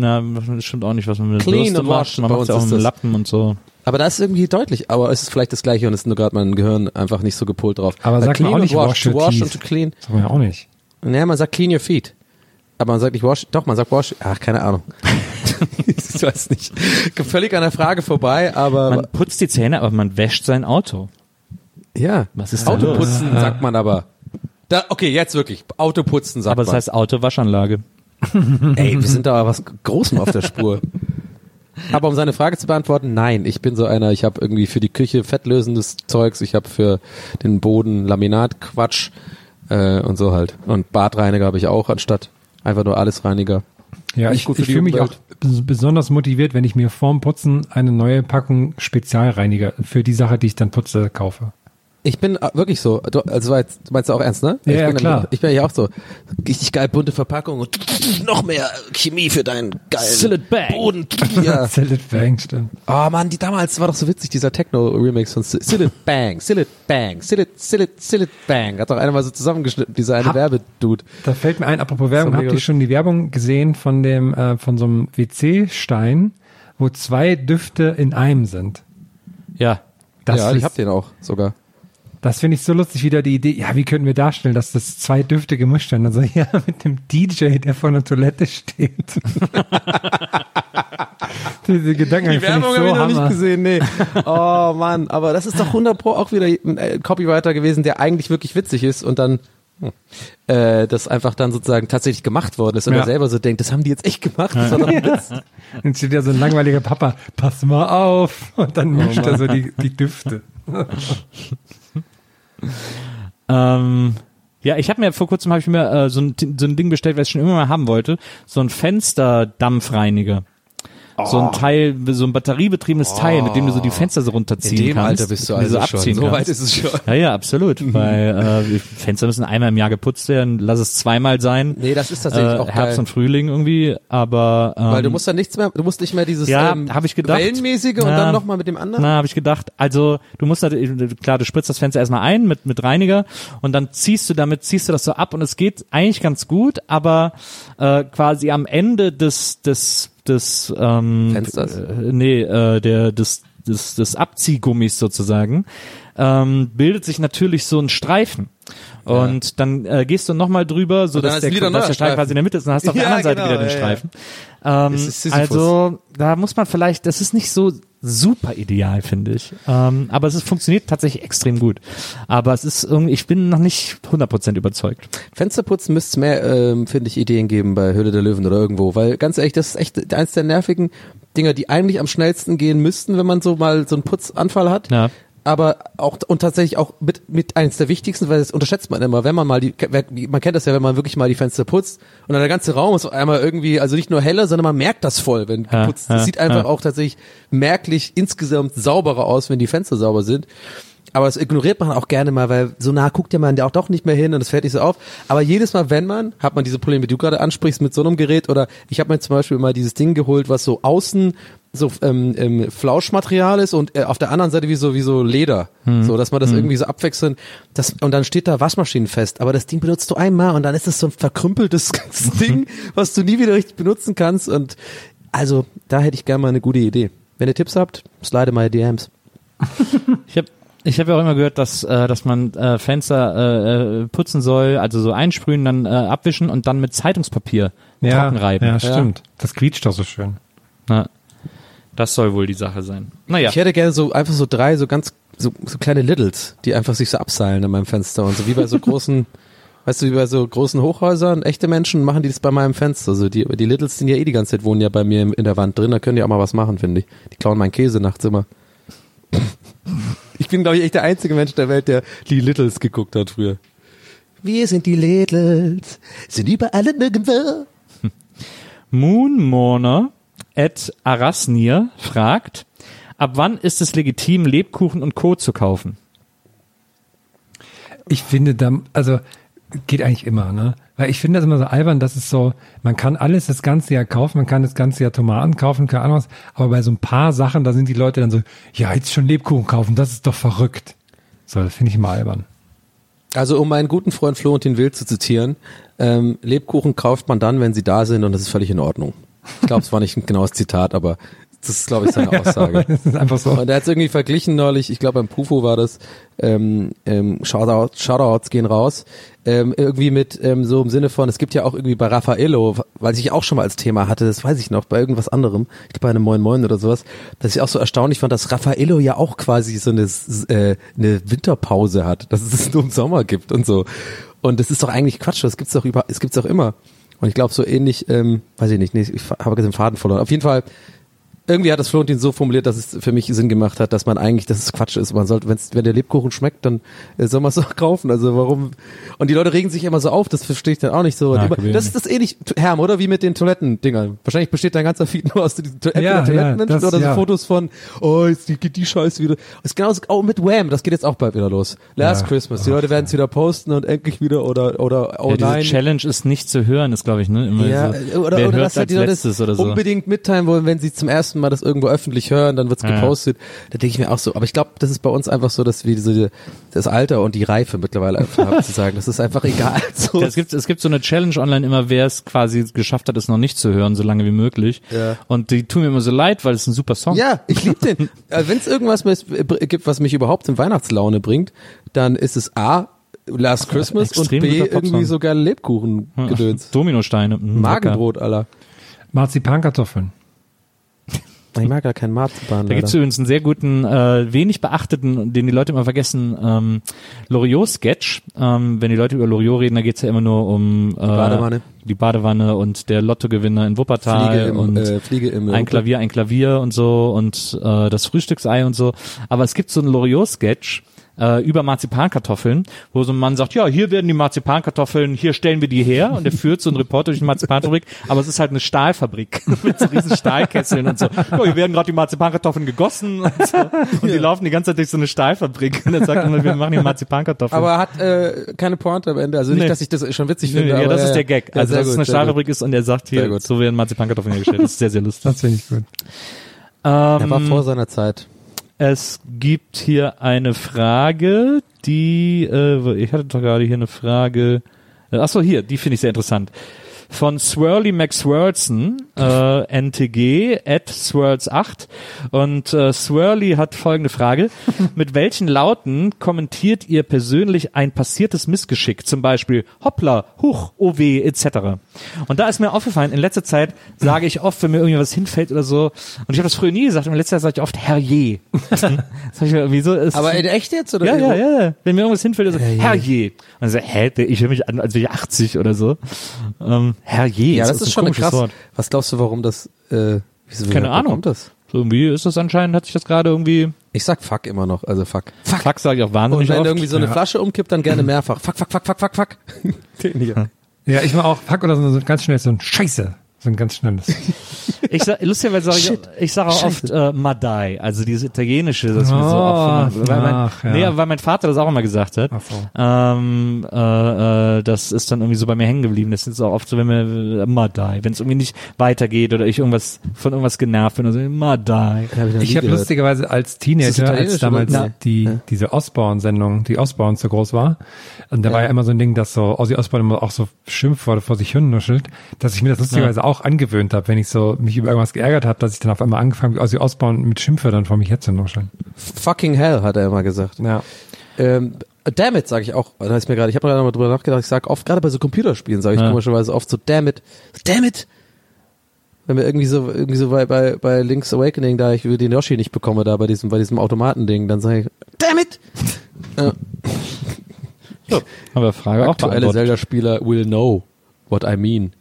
das stimmt auch nicht, was man mit einer Clean Bürste und macht. Man macht ja auch mit das- Lappen und so. Aber das ist irgendwie deutlich, aber es ist vielleicht das gleiche und es ist nur gerade mein Gehirn einfach nicht so gepolt drauf. Aber sagt man auch nicht wash, wash to your wash teeth. und to clean. Das sagen wir auch nicht. Naja, man sagt clean your feet. Aber man sagt nicht wash, doch, man sagt wash, ach, keine Ahnung. <laughs> ich weiß nicht. Völlig an der Frage vorbei, aber Man putzt die Zähne, aber man wäscht sein Auto. ja. Was ist da Autoputzen sagt man aber. Da, okay, jetzt wirklich. Autoputzen sagt Aber das man. heißt Autowaschanlage. Ey, wir sind da was Großem auf der Spur. <laughs> Aber um seine Frage zu beantworten, nein, ich bin so einer, ich habe irgendwie für die Küche fettlösendes Zeugs, ich habe für den Boden Laminatquatsch äh, und so halt. Und Badreiniger habe ich auch anstatt einfach nur Allesreiniger. Ja, Nicht ich, ich fühle mich auch besonders motiviert, wenn ich mir vorm Putzen eine neue Packung Spezialreiniger für die Sache, die ich dann putze, kaufe. Ich bin äh, wirklich so, du, also du meinst du auch ernst, ne? Ja, ich ja, bin, klar. Ich bin ja auch so, richtig geil bunte Verpackung und <laughs> noch mehr Chemie für deinen geilen Seal it bang. Boden. <laughs> Ja. Sell it bang, stimmt. Oh man, die damals war doch so witzig, dieser Techno-Remix von Sill It Bang, Sill It Bang, Sill It, Sill It, Sill It Bang. Hat doch einer mal so zusammengeschnitten, dieser eine Werbedude. Da fällt mir ein, apropos Werbung, habt ihr schon die Werbung gesehen von dem, äh, von so einem WC-Stein, wo zwei Düfte in einem sind? Ja. Das ja, ich hab den auch sogar. Das finde ich so lustig, wieder die Idee, ja, wie könnten wir darstellen, dass das zwei Düfte gemischt werden? Also <laughs> ja, mit dem DJ, der vor der Toilette steht. <laughs> Diese Gedanken Die Werbung ich habe so ich noch nicht Hammer. gesehen, nee. <laughs> Oh Mann, aber das ist doch 100 pro auch wieder ein äh, Copywriter gewesen, der eigentlich wirklich witzig ist und dann hm, äh, das einfach dann sozusagen tatsächlich gemacht worden ist und Ja. er selber so denkt, das haben die jetzt echt gemacht, das war doch ein Witz. Dann steht ja so ein langweiliger Papa, pass mal auf. Und dann Oh mischt er so die, die Düfte. Ähm, ja, ich habe mir vor kurzem habe ich mir äh, so, ein, so ein Ding bestellt, was ich schon immer mal haben wollte, so ein Fensterdampfreiniger. So ein Teil, so ein batteriebetriebenes Teil, mit dem du so die Fenster so In runterziehen dem kannst. Alter bist du mit dem also schon. So weit ist es schon. Ja, ja, absolut. Weil äh, Fenster müssen einmal im Jahr geputzt werden. Lass es zweimal sein. Nee, das ist tatsächlich äh, auch Herbst geil. und Frühling irgendwie, aber ähm, Weil du musst dann nichts mehr, du musst nicht mehr dieses Ja, ähm, hab ich gedacht. Wellenmäßige und Ja. dann nochmal mit dem anderen. Na, habe ich gedacht. Also du musst natürlich, klar, du spritzt das Fenster erstmal ein mit mit Reiniger und dann ziehst du damit, ziehst du das so ab und es geht eigentlich ganz gut, aber äh, quasi am Ende des des des ähm, Fensters? Äh, nee, äh, der des des des Abziehgummis sozusagen ähm, bildet sich natürlich so ein Streifen. Und dann äh, gehst du nochmal drüber, so dass der, dass der Streifen quasi in der Mitte ist und dann hast du auf <laughs> der Ja, anderen Seite genau, wieder den ja, ja. Streifen. Ähm, ist also da muss man vielleicht, das ist nicht so super ideal, finde ich. Ähm, aber es ist, funktioniert tatsächlich extrem gut. Aber es ist irgendwie, ich bin noch nicht 100% überzeugt. Fensterputzen müsste es mehr, ähm, finde ich, Ideen geben bei Höhle der Löwen oder irgendwo, weil ganz ehrlich, das ist echt eins der nervigen Dinger, die eigentlich am schnellsten gehen müssten, wenn man so mal so einen Putzanfall hat. Ja. Aber auch und tatsächlich auch mit mit eins der wichtigsten, weil das unterschätzt man immer, wenn man mal die man kennt das ja, wenn man wirklich mal die Fenster putzt und dann der ganze Raum ist einmal irgendwie also nicht nur heller, sondern man merkt das voll, wenn geputzt. Das ja, sieht einfach auch tatsächlich merklich insgesamt sauberer aus, wenn die Fenster sauber sind. Aber das ignoriert man auch gerne mal, weil so nah guckt ja man ja auch doch nicht mehr hin und es fällt nicht so auf. Aber jedes Mal, wenn man, hat man diese Probleme, die du gerade ansprichst mit so einem Gerät oder ich habe mir zum Beispiel mal dieses Ding geholt, was so außen so ähm, ähm, Flauschmaterial ist und äh, auf der anderen Seite wie so wie so Leder, so dass man das irgendwie so abwechselnd das und dann steht da Waschmaschinen fest, aber das Ding benutzt du einmal und dann ist es so ein verkrümpeltes <laughs> <laughs> Ding, was du nie wieder richtig benutzen kannst und also da hätte ich gerne mal eine gute Idee. Wenn ihr Tipps habt, slide meine DMs. Ich habe ich hab ja auch immer gehört, dass, äh, dass man äh, Fenster äh, äh, putzen soll, also so einsprühen, dann äh, abwischen und dann mit Zeitungspapier Ja, trocken reiben. ja, stimmt. Das quietscht doch so schön. Na, das soll wohl die Sache sein. Naja. Ich hätte gerne so einfach so drei so ganz so, so kleine Littles, die einfach sich so abseilen an meinem Fenster und so wie bei so großen, <laughs> weißt du, wie bei so großen Hochhäusern, echte Menschen machen die das bei meinem Fenster. So die die Littles sind ja eh die ganze Zeit wohnen ja bei mir in der Wand drin, da können die auch mal was machen, finde ich. Die klauen meinen Käse nachts immer. <laughs> Ich bin glaube ich echt der einzige Mensch der Welt, der die Littles geguckt hat früher. Wir sind die Littles, sind überall und nirgendwo. <laughs> Moonmourner at Arasnir fragt, ab wann ist es legitim, Lebkuchen und Co. zu kaufen? Ich finde da, also geht eigentlich immer, ne? Weil ich finde das immer so albern, dass es so, man kann alles das ganze Jahr kaufen, man kann das ganze Jahr Tomaten kaufen, keine Ahnung was, aber bei so ein paar Sachen, da sind die Leute dann so, ja, jetzt schon Lebkuchen kaufen, das ist doch verrückt. So, das finde ich immer albern. Also um meinen guten Freund Florentin Will zu zitieren, ähm, Lebkuchen kauft man dann, wenn sie da sind und das ist völlig in Ordnung. Ich glaube, es war nicht ein genaues Zitat, aber das ist, glaube ich, seine <laughs> Aussage. Das ist einfach so. Und er hat es irgendwie verglichen neulich, ich glaube beim Pufo war das, ähm, ähm, Shoutout, Shoutouts gehen raus, ähm, irgendwie mit ähm, so im Sinne von, es gibt ja auch irgendwie bei Raffaello, weil ich auch schon mal als Thema hatte, das weiß ich noch, bei irgendwas anderem, ich glaube bei einem Moin Moin oder sowas, dass ich auch so erstaunlich fand, dass Raffaello ja auch quasi so eine, äh, eine Winterpause hat, dass es nur im Sommer gibt und so. Und das ist doch eigentlich Quatsch, das gibt's doch über, es gibt's doch immer. Und ich glaube so ähnlich, ähm, weiß ich nicht, nee, ich habe den Faden verloren. Auf jeden Fall, irgendwie hat das Florentin so formuliert, dass es für mich Sinn gemacht hat, dass man eigentlich, dass es Quatsch ist. Man sollte, wenn's, wenn der Lebkuchen schmeckt, dann äh, soll man es <laughs> auch kaufen. Also warum? Und die Leute regen sich immer so auf, das verstehe ich dann auch nicht so. Ja, immer, das ist das ähnlich, Herm, oder? Wie mit den Toilettendingern. Wahrscheinlich besteht dein ganzer Feed <laughs> nur aus diesen to Ja, ja, Toilettenmenschen das- oder so ja. Fotos von, oh, jetzt geht die Scheiße wieder. Das ist genauso auch mit Wham, das geht jetzt auch bald wieder los. Last Ja. Christmas. Die Leute werden es wieder posten und endlich wieder oder, oder, oh ja, nein. Challenge ist nicht zu hören, ist glaube ich, ne? Immer Ja, so, oder, wer oder hört dass halt als die Leute letztes oder so. unbedingt mitteilen wollen, wenn sie zum ersten Mal das irgendwo öffentlich hören, dann wird's Ja. gepostet. Da denke ich mir auch so. Aber ich glaube, das ist bei uns einfach so, dass wir diese, das Alter und die Reife mittlerweile einfach haben zu sagen, das ist einfach egal. <laughs> So. Ja, es gibt es gibt so eine Challenge online immer, wer es quasi geschafft hat, es noch nicht zu hören, so lange wie möglich. Ja. Und die tun mir immer so leid, weil es ein super Song. Ja, ich liebe den. <laughs> Wenn es irgendwas mis- gibt, was mich überhaupt in Weihnachtslaune bringt, dann ist es A, Last Christmas und B, irgendwie so geile Lebkuchen-Gedöns. Dominosteine. lecker. Magenbrot, Alter. Marzipankartoffeln. Ich mag gar keinen Marzipan, Da gibt's leider. übrigens einen sehr guten, äh, wenig beachteten, den die Leute immer vergessen, ähm, Loriot-Sketch. Ähm, wenn die Leute über Loriot reden, da geht's ja immer nur um äh, Badewanne. die Badewanne und der Lottogewinner in Wuppertal Fliege im, und äh, Fliege im ein Klavier, ein Klavier und so und äh, das Frühstücksei und so. Aber es gibt so einen Loriot-Sketch äh, über Marzipankartoffeln, wo so ein Mann sagt, ja, hier werden die Marzipankartoffeln, hier stellen wir die her und er führt so einen Reporter durch die Marzipanfabrik, aber es ist halt eine Stahlfabrik <laughs> mit so riesen Stahlkesseln und so. Ja, hier werden gerade die Marzipankartoffeln gegossen und so und die laufen die ganze Zeit durch so eine Stahlfabrik und er sagt immer, wir machen hier Marzipankartoffeln. Aber hat äh, keine Pointe am Ende. Also nicht, Nee. dass ich das schon witzig Nee, finde. ja, aber, das ist der Gag. Ja, Also, dass es gut, eine sehr gut. Stahlfabrik ist und er sagt hier, so werden Marzipankartoffeln hergestellt. Das ist sehr, sehr lustig. Das finde ich gut. Ähm, Er war vor seiner Zeit. Es gibt hier eine Frage, die, äh, ich hatte doch gerade hier eine Frage, äh, ach so, hier, die finde ich sehr interessant. Von Swirly McSwirlson, äh, NTG, at Swirls8. Und äh, Swirly hat folgende Frage. <laughs> Mit welchen Lauten kommentiert ihr persönlich ein passiertes Missgeschick? Zum Beispiel Hoppla, Huch, OW, etc. Und da ist mir aufgefallen, in letzter Zeit sage ich oft, wenn mir irgendwie was hinfällt oder so, und ich habe das früher nie gesagt, in letzter Zeit sage ich oft Herrje. <laughs> das hab ich mir irgendwie so, es- Aber in echt jetzt? Oder ja, ja, irgendwo? ja. Wenn mir irgendwas hinfällt, so, Herrje. Und dann so, hä, ich höre mich an, als wäre ich 80 oder so. Ähm, Herrje. Ja, das ist ein schon krass. Wort. Was glaubst du, warum das, äh, wieso, Keine Ahnung. kommt das? So irgendwie ist das anscheinend, hat sich das gerade irgendwie, Ich sag fuck immer noch, also fuck. Fuck. fuck sage ich auch Und wahnsinnig wenn oft. irgendwie so eine Flasche umkippt, dann gerne <clears throat> mehrfach. Fuck, fuck, fuck, fuck, fuck, fuck. <laughs> Den hier. Ja, ich mache auch Fuck oder so ganz schnell so ein Scheiße. So ein ganz schnelles. <laughs> Ich sag, lustigerweise sage ich, ich sage auch oft äh, Madai, also dieses Italienische, das mir so Oh, oft von, weil, mein, ach, ja. nee, weil mein Vater das auch immer gesagt hat. Ach so. Ähm, äh, äh, das ist dann irgendwie so bei mir hängen geblieben. Das ist auch oft so, wenn mir äh, Madai, wenn es irgendwie nicht weitergeht oder ich irgendwas von irgendwas genervt bin, also Madai. Ich habe lustigerweise als Teenager, als damals oder? die Ja. diese Osborne-Sendung, die Osborne so groß war, und da war ja immer so ein Ding, dass so Ozzy Osborne immer auch so Schimpfworte vor sich hin nuschelt, dass ich mir das lustigerweise auch angewöhnt habe, wenn ich so mich über irgendwas geärgert habe, dass ich dann auf einmal angefangen habe, Ozzy Osborne mit Schimpfwörtern vor mich her zu nuscheln. Fucking hell, hat er immer gesagt. Ja. Ähm, damn it, sage ich auch. Da ist mir gerade, ich habe gerade mal drüber nachgedacht, ich sage oft, gerade bei so Computerspielen, sage ich Ja. komischerweise oft so damn it. Damn it! Wenn mir irgendwie so, irgendwie so bei, bei, bei Link's Awakening, da ich den Yoshi nicht bekomme, da bei diesem, bei diesem Automatending, dann sage ich, damn it! Ja, Aber Frage auch aktuelle. Zelda-Spieler will know what I mean.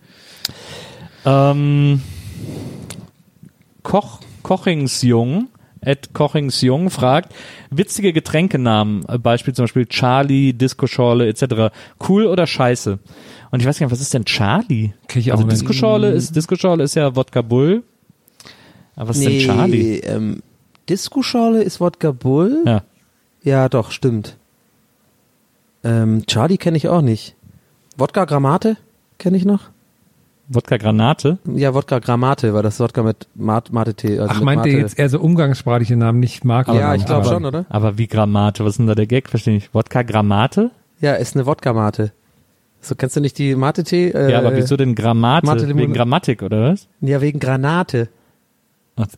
Ähm, Koch, Kochingsjung, Ed Kochingsjung fragt, witzige Getränkenamen, äh, Beispiel zum Beispiel Charlie, Discoschorle etc. Cool oder scheiße? Und ich weiß gar nicht, was ist denn Charlie? Kenn ich auch also nicht. Discoschorle ist, Discoschorle ist ja Wodka Bull. Aber was ist denn Charlie? Ähm, Disco-Schorle ist Wodka Bull? Ja. Ja, doch, stimmt. Ähm, Charlie kenne ich auch nicht. Wodka Gramate kenne ich noch. Wodka Granate? Ja, Wodka Gramate, weil das Wodka mit Mate, Mate-Tee. Also Ach, mit meint ihr jetzt eher so umgangssprachliche Namen, nicht Marken? Ja, ich glaube schon, oder? Aber wie Gramate? Was ist denn da der Gag? Verstehe ich. Wodka Gramate? Ja, ist eine Wodka-Mate. So, kennst du nicht die Mate-Tee? Äh, Ja, aber wieso denn Grammate? Mate Wegen Grammatik, oder was? Ja, wegen Granate.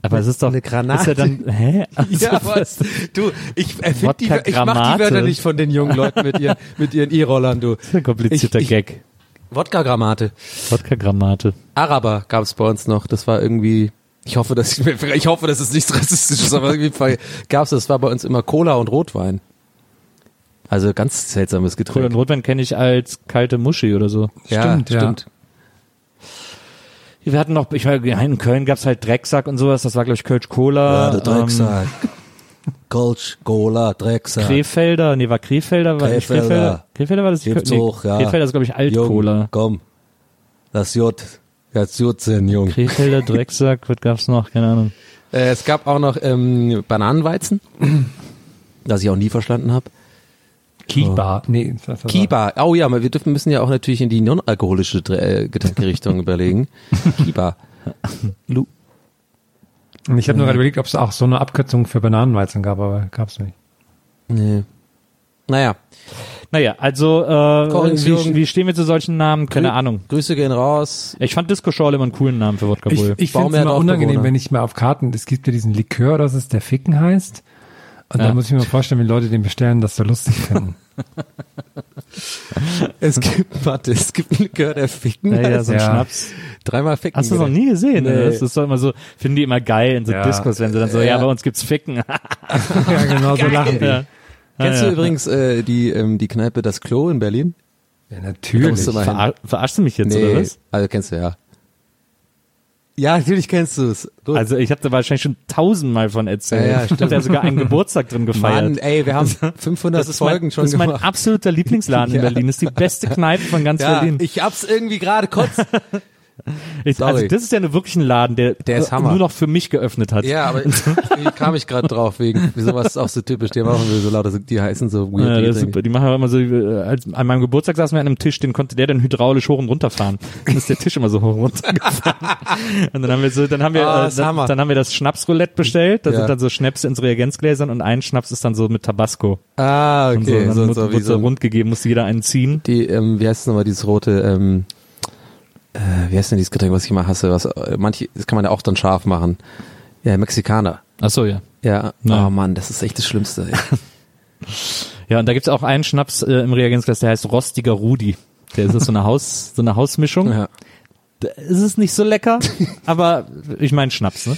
Aber es ist doch, Eine Granate. ist ja dann, hä? <laughs> Also, Ja, was? Du, ich erfind die, ich mach die. Wörter nicht von den jungen Leuten mit, ihr, mit ihren E-Rollern, du. Das ist ein komplizierter Ich- ich- Gag. Wodka-Grammate. Wodka-Grammate. Araber gab es bei uns noch. Das war irgendwie. Ich hoffe, dass ich, ich hoffe, dass es nichts rassistisch ist, aber irgendwie gab es das. war bei uns immer Cola und Rotwein. Also ganz seltsames Cola Getränk. und Rotwein kenne ich als kalte Muschi oder so. ja, Stimmt, ja. stimmt. Wir hatten noch, ich meine, in Köln gab's halt Drecksack und sowas, das war glaube ich Kölsch Cola. Ähm, Kolsch, Cola, Drecksack. Krefelder, nee, war Krefelder, war nicht Krefelder. Krefelder. Krefelder war das Gibt's nee, hoch, ja. Krefelder ist glaube ich Alt-Cola. Komm. Das J. Das J sind, Jung. Krefelder, Drecksack, <laughs> was gab's noch? Keine Ahnung. Äh, es gab auch noch ähm, Bananenweizen, <clears throat> das ich auch nie verstanden habe. Kiba. Nee, das war- Kiba. Oh ja, wir dürfen müssen ja auch natürlich in die non-alkoholische äh, Getränkerichtung <laughs> überlegen. Kiba. Lu Und ich habe nur gerade überlegt, ob es auch so eine Abkürzung für Bananenweizen gab, aber gab's nicht. Nee. Naja, Naja, also äh, wie, wie stehen wir zu solchen Namen? Keine Ahnung. Grüße gehen raus. Ich fand Disco Schorle immer einen coolen Namen für Wodka Ich, Bull. ich Baum finde es immer unangenehm, wenn ich mal auf Karten, es gibt ja diesen Likör, oder was ist, der Ficken heißt. Und Ja. dann muss ich mir vorstellen, wenn Leute den bestellen, das so lustig finden. <laughs> <laughs> Es gibt, warte, es gibt einen Likör, der Ficken ja, ja, so ein Ja. Schnaps. Dreimal Ficken. Hast du das noch nie gesehen? Nee. Ne? Das ist doch immer so, finden die immer geil in so Ja. Discos, wenn sie dann so, ja, Ja. bei uns gibt's Ficken. <laughs> ja, genau, so lachen die. ja. Kennst ja. du übrigens äh, die, ähm, die Kneipe Das Klo in Berlin? Ja, natürlich. musst du mal hin. Verar verarschst du mich jetzt, oder was? also kennst du ja. Ja, natürlich kennst du es. Also ich habe da wahrscheinlich schon tausendmal von erzählt. Ja, ja, ich habe sogar einen Geburtstag drin gefeiert. Mann, ey, wir haben 500 das Folgen mein, schon das ist mein gemacht. absoluter Lieblingsladen in. <laughs> Berlin. Das ist die beste Kneipe von ganz ja, Berlin. ich hab's irgendwie gerade kurz. <laughs> Ich, sorry. also das ist ja nur wirklich ein Laden, der, Der ist Hammer. nur noch für mich geöffnet hat. ja, aber <laughs> wie kam ich gerade drauf wegen, wieso was ist auch so typisch, die machen so lauter, so- die heißen so weird. Ja, das ist super. Die machen immer so, äh, als, an meinem Geburtstag saßen wir an einem Tisch, den konnte der dann hydraulisch hoch und runter fahren. Dann ist der Tisch immer so hoch und runter gefahren. <laughs> Und dann haben wir so, dann haben wir, Ah, äh, dann, dann haben wir das Schnapsroulette bestellt. Da Ja. sind dann so Schnäpse ins Reagenzgläsern und ein Schnaps ist dann so mit Tabasco. Ah, Und okay, so, so, dann so, wird, wie wird so so rund gegeben, musste jeder einen ziehen. die, ähm, wie heißt es nochmal, dieses rote, ähm, äh, wie heißt denn dieses Getränk, was ich immer hasse, was, äh, manche, das kann man ja auch dann scharf machen. Ja, Mexikaner. Ach so, ja. Ja, Nein. oh Mann, das ist echt das Schlimmste. <laughs> Ja, und da gibt's auch einen Schnaps äh, im Reagenzglas, der heißt Rostiger Rudi. Der ist so eine Haus, <laughs> so eine Hausmischung. ja. Da ist es nicht so lecker, <laughs> aber ich meine Schnaps, ne?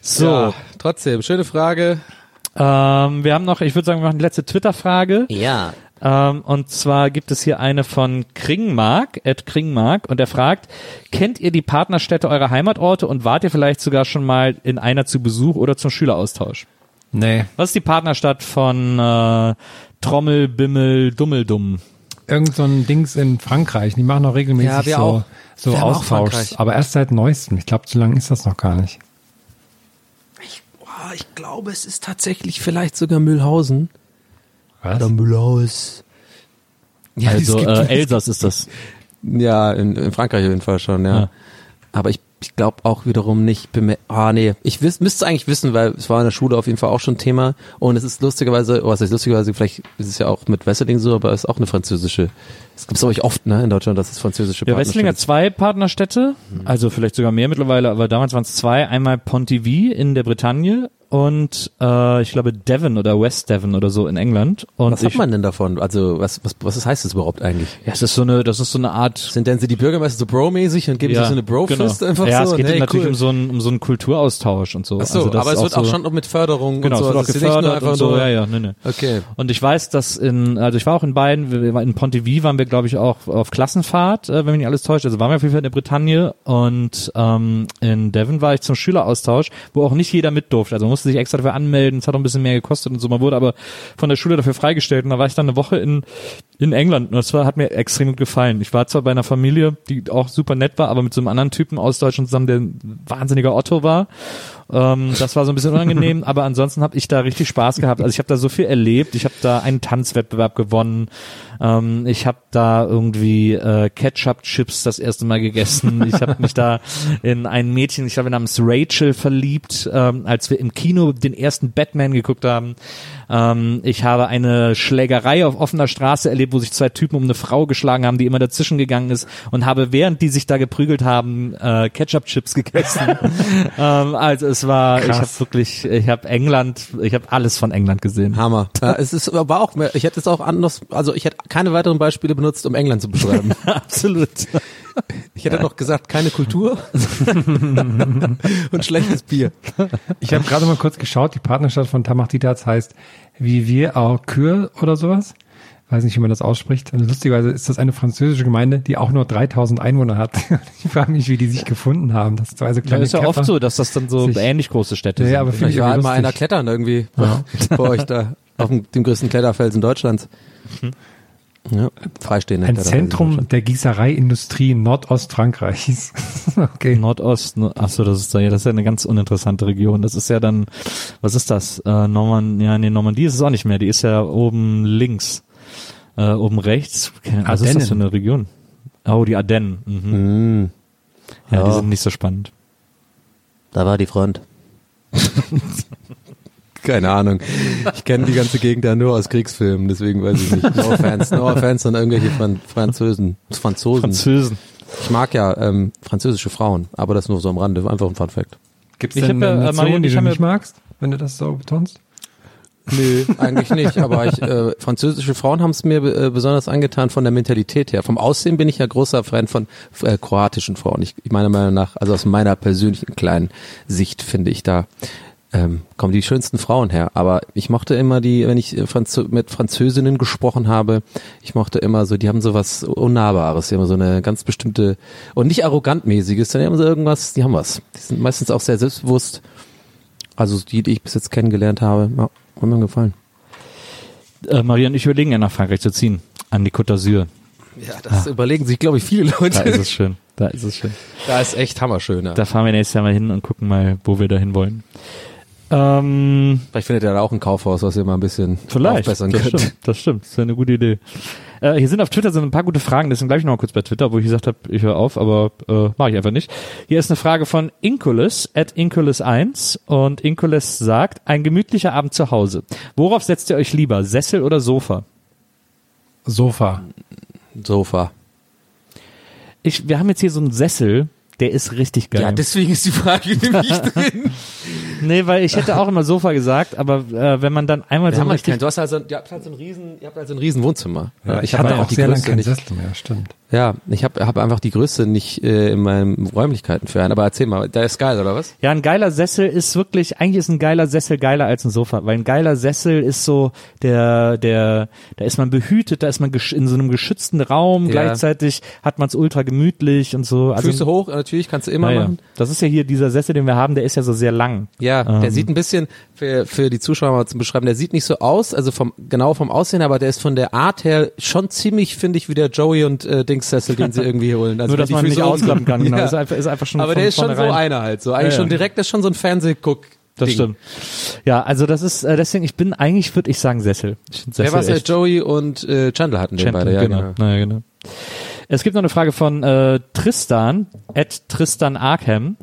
so, Ja, trotzdem, schöne Frage. ähm, wir haben noch, ich würde sagen, wir machen die letzte Twitter-Frage. Ja. Ähm, und zwar gibt es hier eine von Kringmark, Ed Kringmark, und er fragt, kennt ihr die Partnerstädte eurer Heimatorte und wart ihr vielleicht sogar schon mal in einer zu Besuch oder zum Schüleraustausch? Nee. Was ist die Partnerstadt von äh, Trommel, Bimmel, Dummeldumm? Irgend so ein Dings in Frankreich. Die machen auch regelmäßig Ja, wir so, auch. so Wir Austausch. Aber erst seit neuestem. Ich glaube, so lange ist das noch gar nicht. Ich, boah, ich glaube, es ist tatsächlich vielleicht sogar Mühlhausen. Was? Mühlhaus. Ja, Also äh, Elsass ist das. Ja, in, in Frankreich auf jeden Fall schon, ja. Ja. Aber ich, ich glaube auch wiederum nicht. bin mir- Ah, nee. Ich wiss, müsste es eigentlich wissen, weil es war in der Schule auf jeden Fall auch schon Thema. Und es ist lustigerweise, oh, was heißt lustigerweise, vielleicht ist es ja auch mit Wesseling so, aber es ist auch eine französische. Es gibt es euch oft, ne, in Deutschland, dass es französische Ja, Wessling hat zwei Partnerstädte, also vielleicht sogar mehr mittlerweile, aber damals waren es zwei. Einmal Pontivy in der Bretagne und äh, ich glaube Devon oder West Devon oder so in England. Und Was ich, hat man denn davon? Also, was, was, was heißt das überhaupt eigentlich? Ja, es ist so eine, das ist so eine Art Sind denn sie die Bürgermeister so Bro-mäßig und geben sich so eine Bro-Fist genau. einfach ja, so? es geht Nee, natürlich cool. um so einen um so einen Kulturaustausch und so. Ach so, Also das aber es wird auch so, schon mit Förderung genau, und so. es wird auch Also gefördert einfach und so. Ja, ja, nee, nee. Okay. Und ich weiß, dass in, also ich war auch in beiden, in Pontivy waren wir, glaube ich, auch auf Klassenfahrt, äh, wenn mich nicht alles täuscht. Also waren wir auf jeden Fall in der Bretagne und ähm, in Devon war ich zum Schüleraustausch, wo auch nicht jeder mit durfte. Also musste sich extra dafür anmelden, es hat auch ein bisschen mehr gekostet und so. Man wurde aber von der Schule dafür freigestellt und da war ich dann eine Woche in in England und das war, hat mir extrem gut gefallen. Ich war zwar bei einer Familie, die auch super nett war, aber mit so einem anderen Typen aus Deutschland zusammen, der ein wahnsinniger Otto war. Ähm, das war so ein bisschen unangenehm, <laughs> aber ansonsten habe ich da richtig Spaß gehabt. Also ich habe da so viel erlebt. Ich habe da einen Tanzwettbewerb gewonnen. Ähm, ich habe da irgendwie äh, Ketchup-Chips das erste Mal gegessen. Ich habe mich da in ein Mädchen, ich glaube namens Rachel verliebt, ähm, als wir im Kino den ersten Batman geguckt haben. Ähm, ich habe eine Schlägerei auf offener Straße erlebt, wo sich zwei Typen um eine Frau geschlagen haben, die immer dazwischen gegangen ist und habe, während die sich da geprügelt haben, äh, Ketchup-Chips gegessen. <laughs> ähm, also es war, ich habe wirklich, ich habe England, ich habe alles von England gesehen. Hammer. Ja, es ist aber auch, ich hätte es auch anders, also ich hätte keine weiteren Beispiele benutzt, um England zu beschreiben. <laughs> Absolut. Ich hätte noch gesagt, keine Kultur <laughs> und schlechtes Bier. Ich habe gerade mal kurz geschaut, die Partnerstadt von Tamachtitats heißt Vivier au Cure oder sowas. Weiß nicht, wie man das ausspricht. Und lustigerweise ist das eine französische Gemeinde, die auch nur 3000 Einwohner hat. <laughs> Ich frage mich, wie die sich gefunden haben. Das ist also Ja, kleine ist ja oft so, dass das dann so sich- ähnlich große Städte Ja, sind. aber finde Ich war einmal einer klettern irgendwie bei <laughs> euch da auf dem, dem größten Kletterfelsen Deutschlands. Ja, freistehende Ein Zentrum der Gießereiindustrie Nordostfrankreichs. <laughs> okay. Nordost, no- ach so, das ist ja, das ist ja eine ganz uninteressante Region. Das ist ja dann, was ist das? Äh, Norman, ja, nee, Normandie ist es auch nicht mehr. Die ist ja oben links, äh, oben rechts. Keine- Was ist das für eine Region? Oh, die Ardennen. Mhm. Mhm. Ja, die Ja. sind nicht so spannend. Da war die Front. <laughs> Keine Ahnung. Ich kenne die ganze Gegend ja nur aus Kriegsfilmen, deswegen weiß ich nicht. No offense, no offense an irgendwelche Fran Französen, Franzosen. Französen. Ich mag ja ähm, französische Frauen, aber das nur so am Rande, einfach ein Fun Fact. Gibt Ich es denn hab äh, Nation, Marion, die ich du nicht magst, wenn du das so betonst? Nee, eigentlich nicht, aber ich, äh, französische Frauen haben es mir äh, besonders angetan von der Mentalität her. Vom Aussehen bin ich ja großer Fan von äh, kroatischen Frauen. Ich, ich meiner Meinung nach, also aus meiner persönlichen kleinen Sicht finde ich da ähm, kommen die schönsten Frauen her. Aber ich mochte immer die, wenn ich äh, Franzö mit Französinnen gesprochen habe, ich mochte immer so, die haben so was Unnahbares, die haben so eine ganz bestimmte und nicht arrogantmäßiges, sondern die haben so irgendwas, die haben was. Die sind meistens auch sehr selbstbewusst. Also die, die ich bis jetzt kennengelernt habe, ja, haben mir gefallen. Äh, Maria und ich überlegen ja nach Frankreich zu ziehen. An die Côte d'Azur. Ja, das überlegen sich, glaube ich, viele Da ist Leute. es schön. Da ist es schön. Da ist echt hammerschön. Ja. Da fahren wir nächstes Jahr mal hin und gucken mal, wo wir da hin wollen. Ähm, Vielleicht findet ihr da auch ein Kaufhaus, was ihr mal ein bisschen Vielleicht. aufbessern das könnt. stimmt, das stimmt. Das ist eine gute Idee. Äh, hier sind auf Twitter sind ein paar gute Fragen, deswegen bleibe ich noch mal kurz bei Twitter, wo ich gesagt habe, ich höre auf, aber äh, mache ich einfach nicht. Hier ist eine Frage von Inkulis, at Inkulis1 und Inkulis sagt, ein gemütlicher Abend zu Hause. Worauf setzt ihr euch lieber, Sessel oder Sofa? Sofa. Sofa. Ich, wir haben jetzt hier so einen Sessel, der ist richtig geil. Ja, deswegen ist die Frage <laughs> nämlich drin. Nee, weil ich hätte auch immer Sofa gesagt, aber äh, wenn man dann einmal so halt richtig kein, du hast also, ihr habt halt so ein riesen, ihr habt halt so ein riesen Wohnzimmer. Ja, ich, hab hatte einfach auch sehr lange keinen nicht, Sessel mehr, stimmt. Ja, ich habe hab einfach die Größe nicht äh, in meinen Räumlichkeiten für einen. Aber erzähl mal, der ist geil, oder was? Ja, ein geiler Sessel ist wirklich, eigentlich ist ein geiler Sessel geiler als ein Sofa, weil ein geiler Sessel ist so, der, der, da ist man behütet, da ist man gesch- in so einem geschützten Raum, Ja. gleichzeitig hat man es ultra gemütlich und so. Also, Füße hoch, natürlich, kannst du immer ja. machen. Das ist ja hier dieser Sessel, den wir haben, der ist ja so sehr lang. Ja, der Ähm. sieht ein bisschen, für, für die Zuschauer mal zum Beschreiben, der sieht nicht so aus, also vom genau vom Aussehen, aber der ist von der Art her schon ziemlich, finde ich, wie der Joey und äh, Dings Sessel, den sie <laughs> irgendwie holen. Also Nur, dass die man nicht ausklappen kann, <laughs> genau. Ja. Ist, einfach, ist einfach schon aber von der ist schon so einer halt, so eigentlich Ja, ja. schon direkt, das ist schon so ein Fernsehguck. Das Ding. stimmt. Ja, also das ist, äh, deswegen, ich bin eigentlich, würde ich sagen, Sessel. Ich Wer war es? Joey und äh, Chandler hatten den Champion, beide, ja, genau. genau. Naja, genau. Es gibt noch eine Frage von äh, Tristan, at Tristan Arkham.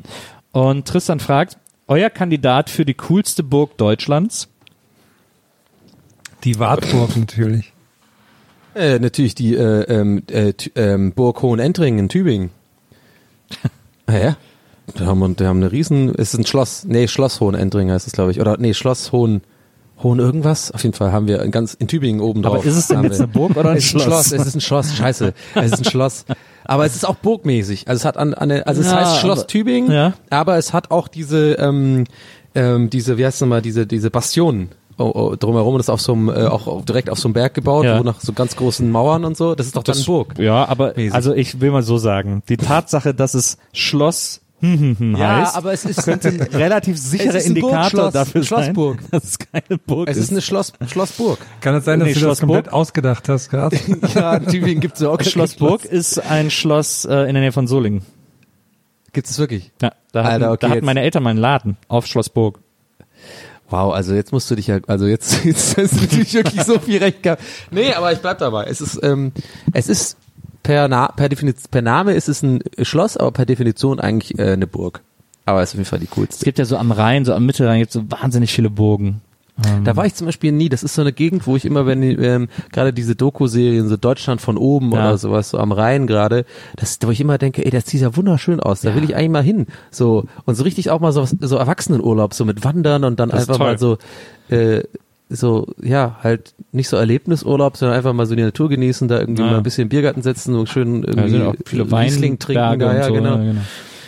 Und Tristan fragt, euer Kandidat für die coolste Burg Deutschlands? Die Wartburg natürlich. Äh, natürlich die äh, ähm, äh, ähm, Burg Hohenentringen in Tübingen. <laughs> ah, ja. Da haben, wir- da haben eine riesen, es ist ein Schloss, nee, Schloss Hohenentringen heißt es, glaube ich. Oder nee, Schloss Hohen, Hohen irgendwas. Auf jeden Fall haben wir ganz in Tübingen oben drauf. Aber ist es denn jetzt eine Burg oder ein es ist ein Schloss? Schloss? Es ist ein Schloss, scheiße. Es ist ein <laughs> Schloss. Aber es ist auch burgmäßig. Also es hat an, an eine, also es Ja, heißt Schloss aber- Tübingen, ja. aber es hat auch diese, ähm, ähm, diese, wie heißt es nochmal, diese, diese Bastionen. Oh, oh, drumherum und ist auf so einem, äh, auch direkt auf so einem Berg gebaut, Ja. wo nach so ganz großen Mauern und so. Das ist doch dann Burg. Ja, aber Mäßig. also ich will mal so sagen, die Tatsache, dass es Schloss hm, hm, hm Ja, heißt, aber es ist- <laughs> könnte ein relativ sicherer Es ist ein Indikator Burgschloss, dafür ein sein, Schlossburg. <laughs> dass es keine Burg Es ist eine Schloss, Schlossburg. Kann es sein, dass Nee, du das Schlossburg? komplett ausgedacht hast gerade? <laughs> Ja, in Tübingen gibt's auch Schlossburg ist ein Schloss äh, in der Nähe von Solingen. Gibt es wirklich? Ja, da hatten, Alter, okay, da hatten meine Eltern meinen Laden auf Schloss Burg. Wow, also jetzt musst du dich ja, also jetzt, jetzt hast du natürlich wirklich so viel recht gehabt. Nee, aber ich bleib dabei. Es ist, ähm, es ist per, Na per, per Name ist es ein Schloss, aber per Definition eigentlich äh, eine Burg. Aber es ist auf jeden Fall die Es coolste. gibt ja so am Rhein, so am Mittelrhein gibt so wahnsinnig viele Burgen. Da war ich zum Beispiel nie. Das ist so eine Gegend, wo ich immer, wenn ähm, gerade diese Doku-Serien, so Deutschland von oben Ja. oder sowas, so am Rhein gerade, das, wo ich immer denke, ey, das sieht ja wunderschön aus. Da will ich eigentlich mal hin. So und so richtig auch mal so so Erwachsenenurlaub, so mit Wandern und dann Das einfach mal so, äh, so ja halt nicht so Erlebnisurlaub, sondern einfach mal so die Natur genießen, da irgendwie Ja. mal ein bisschen im Biergarten sitzen und schön irgendwie auch viele Riesling trinken. Da, und ja, so. genau. Ja, genau.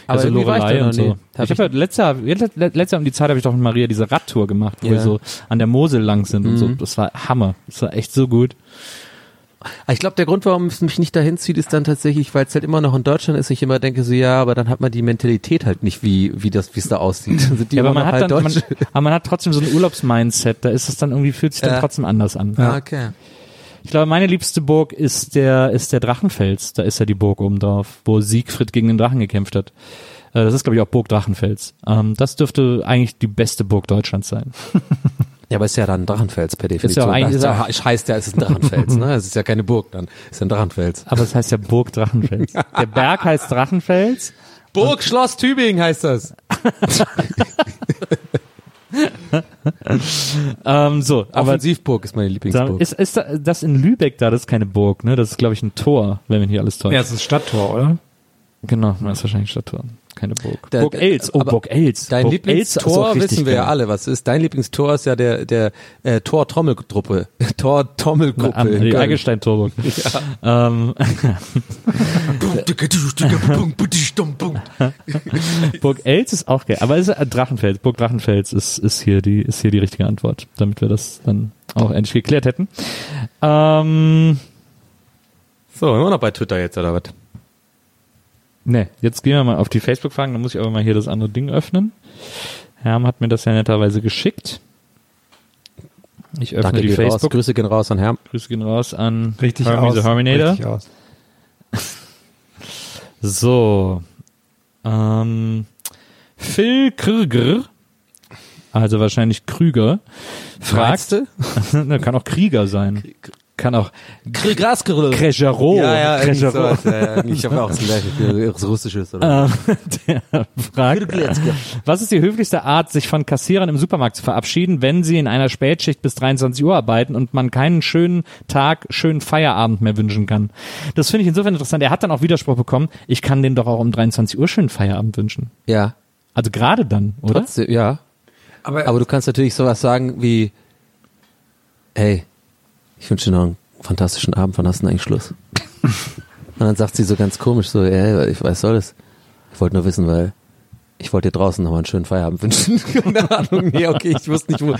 Aber also irgendwie war ich da Lorelei noch und so. Hab ich habe ja letztes Jahr, let- let- letztes Jahr um die Zeit habe ich doch mit Maria diese Radtour gemacht, wo Ja. wir so an der Mosel lang sind und Mhm. so. Das war Hammer. Das war echt so gut. Ah, Ich glaube, der Grund, warum es mich nicht dahin zieht, ist dann tatsächlich, weil es halt immer noch in Deutschland ist. Ich immer denke so, ja, aber dann hat man die Mentalität halt nicht, wie wie das, wie es da aussieht. Dann sind die Ja, aber man hat halt dann, man, <laughs> aber man hat trotzdem so ein Urlaubsmindset. Da ist es dann irgendwie fühlt sich dann Ja. trotzdem anders an. Ah, okay. Ich glaube, meine liebste Burg ist der ist der Drachenfels. Da ist ja die Burg oben drauf, wo Siegfried gegen den Drachen gekämpft hat. Äh, Das ist glaube ich auch Burg Drachenfels. Ähm, das dürfte eigentlich die beste Burg Deutschlands sein. <laughs> Ja, aber ist ja dann ein Drachenfels per Definition. ja auch eigentlich- das ist ja, heißt ja, es ist ein Drachenfels, ne? Es ist ja keine Burg dann. Es ist ein Drachenfels. Aber es heißt ja Burg Drachenfels. Der Berg heißt Drachenfels. Burg Schloss Tübingen heißt das. <laughs> Ähm, so, aber Offensivburg ist meine Lieblingsburg. ist, ist da- das in Lübeck da, das ist keine Burg, ne? Das ist, glaube ich, ein Tor, wenn man hier alles täuscht. Ja, es ist Stadttor, oder? Genau, das ist wahrscheinlich Stadttor. Keine Burg. Da- Burg Els, oh, Burg Els. Dein Burg Lieblingstor wissen wir ja alle, was ist. Dein Lieblingstor ist ja der der äh, Tor Trommelgruppe. <laughs> Tor Trommelgruppe. Am, in die Köln. Eingestein Torburg. <laughs> Ähm, <laughs> Burg Els ist auch geil, aber es ist äh, Drachenfels. Burg Drachenfels ist, ist hier die, ist hier die richtige Antwort, damit wir das dann auch endlich geklärt hätten. Ähm, So, immer noch bei Twitter jetzt oder was? Ne, jetzt gehen wir mal auf die Facebook-Fragen, dann muss ich aber mal hier das andere Ding öffnen. Herm hat mir das ja netterweise geschickt. Ich öffne Danke die dir raus. Facebook. Grüße gehen raus an Herrn. Grüße gehen raus an Richtig Hermie aus. the Herminator. Richtig aus. <laughs> So. Ähm, Phil Krüger, also wahrscheinlich Krüger, fragt, <laughs> kann auch Krieger sein. Kann auch Grasgerülle. Crejero. Ja, ja, Crejero. sowas, ja, ja. Ich habe auch das gleiche für was Russisches oder. Ähm, <laughs> der fragt, was ist die höflichste Art, sich von Kassierern im Supermarkt zu verabschieden, wenn sie in einer Spätschicht bis 23 Uhr arbeiten und man keinen schönen Tag, schönen Feierabend mehr wünschen kann? Das finde ich insofern interessant. Er hat dann auch Widerspruch bekommen, ich kann denen doch auch um 23 Uhr schönen Feierabend wünschen. Ja. Also gerade dann, oder? Trotzdem, ja. Aber, Aber du kannst natürlich sowas sagen wie, hey, ich wünsche dir noch einen fantastischen Abend, wann hast du denn eigentlich Schluss? Und dann sagt sie so ganz komisch so, ja, ich weiß soll das. Ich wollte nur wissen, weil ich wollte dir draußen nochmal einen schönen Feierabend wünschen. <laughs> Keine Ahnung, nee, okay, ich wusste nicht wo.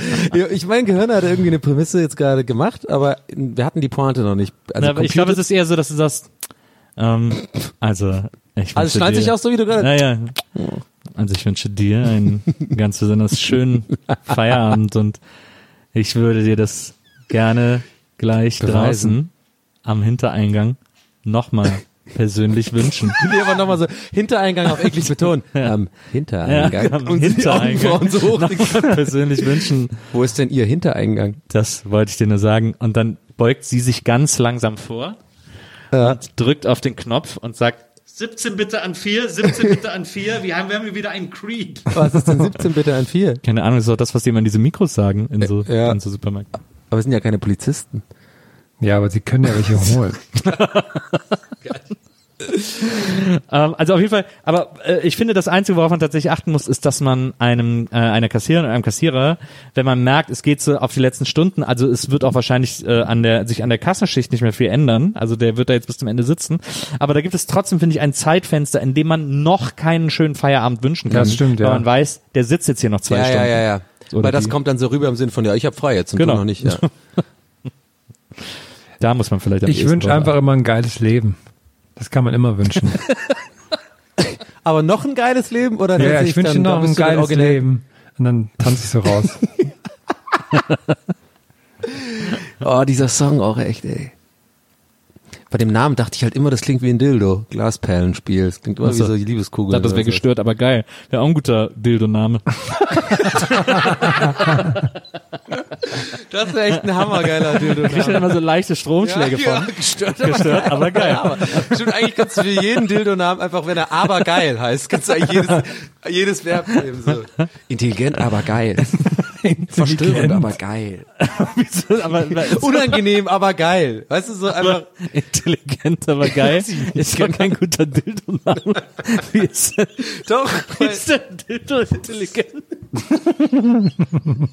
Ich mein Gehirn hat irgendwie eine Prämisse jetzt gerade gemacht, aber wir hatten die Pointe noch nicht. Na, aber ich glaube, es ist eher so, dass du sagst, ähm, also, ich also dir, sich auch so, wie du gerade Naja, also ich wünsche dir einen ganz besonders schönen <laughs> Feierabend und ich würde dir das gerne gleich draußen am Hintereingang nochmal <laughs> persönlich wünschen. <laughs> Nee, aber nochmal so, Hintereingang auf eklig betonen. Am Hintereingang. am Und Hintereingang. So hoch. Persönlich wünschen. Wo ist denn Ihr Hintereingang? Das wollte ich dir nur sagen. Und dann beugt sie sich ganz langsam vor Ja. und drückt auf den Knopf und sagt 17 bitte an 4, 17 bitte an 4, wir haben, wir haben hier wieder einen Creed. Was ist denn 17 bitte an 4? Keine Ahnung, das ist auch das, was die immer in diese Mikros sagen, in so, Ja. in so Supermärkten. Aber wir sind ja keine Polizisten. ja, aber sie können ja welche holen. <laughs> Ähm, also auf jeden Fall, aber äh, ich finde, das Einzige, worauf man tatsächlich achten muss, ist, dass man einem, äh, einer Kassiererin oder einem Kassierer, wenn man merkt, es geht so auf die letzten Stunden, also es wird auch wahrscheinlich äh, an der, sich an der Kassenschicht nicht mehr viel ändern, also der wird da jetzt bis zum Ende sitzen, aber da gibt es trotzdem, finde ich, ein Zeitfenster, in dem man noch keinen schönen Feierabend wünschen kann, Das stimmt, weil ja. man weiß, der sitzt jetzt hier noch zwei ja, Stunden. ja, ja, ja. Oder Weil das die. kommt dann so rüber im Sinn von, ja, ich habe frei jetzt und Genau. du noch nicht. Ja. <laughs> Da muss man vielleicht am Ich wünsche einfach immer ein geiles Leben. Das kann man immer wünschen. <laughs> Aber noch ein geiles Leben oder ja, ja, ich wünsche noch ein geiles Leben. Und dann tanze ich so raus. <laughs> Oh, dieser Song auch echt, ey. Bei dem Namen dachte ich halt immer, das klingt wie ein Dildo. Glasperlenspiel. Das klingt immer Ach so. wie so die Ich Liebeskugel. dachte, das wäre gestört, aber geil. Wäre auch ein guter Dildo-Name. Das wäre echt ein hammergeiler Dildo. Kriegt dann immer so leichte Stromschläge von. gestört. Gestört, aber geil. Aber stimmt, eigentlich kannst du für jeden Dildo-Namen einfach, wenn er aber geil heißt, kannst du eigentlich jedes, jedes Verb nehmen. So. Intelligent, aber geil. Verstörend, aber <laughs> geil. Aber, Unangenehm, aber geil. Weißt du, so einfach. intelligent, aber geil. Ist doch kein guter Dildo-Name. <laughs> Wie ist denn, Doch, wie ist denn Dildo intelligent? <laughs>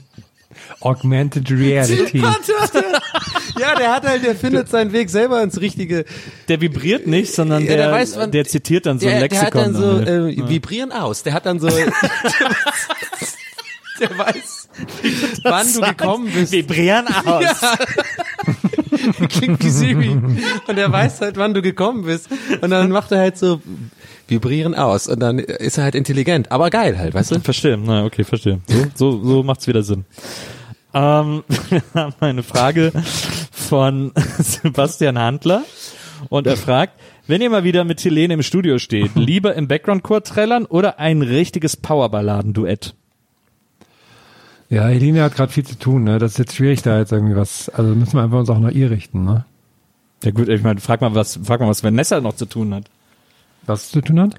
Augmented Reality. ja, der hat halt, der findet seinen Weg selber ins richtige. Der vibriert nicht, sondern Ja, der, der der, weiß, wann- zitiert dann so ein Der, der hat Lexikon. dann so dann, äh, vibrieren aus. Der hat dann so. der, der weiß, <laughs> wann du gekommen bist. Vibrieren aus. Ja. <laughs> Klingt wie Siri. Und er weiß halt, wann du gekommen bist. Und dann macht er halt so vibrieren aus. Und dann ist er halt intelligent. Aber geil halt, weißt du? Verstehe, na okay, verstehe. So, so, so macht's wieder Sinn. Ähm, <laughs> wir haben eine Frage von Sebastian Handler und er fragt, wenn ihr mal wieder mit Helene im Studio steht, lieber im Background-Chor trällern oder ein richtiges Powerballaden-Duett? Ja, Helene hat gerade viel zu tun, ne? Das ist jetzt schwierig, da jetzt irgendwie was. Also müssen wir einfach uns auch nach ihr richten, ne? Ja gut, ich meine, frag mal, was, frag mal, was Vanessa noch zu tun hat. Was zu tun hat?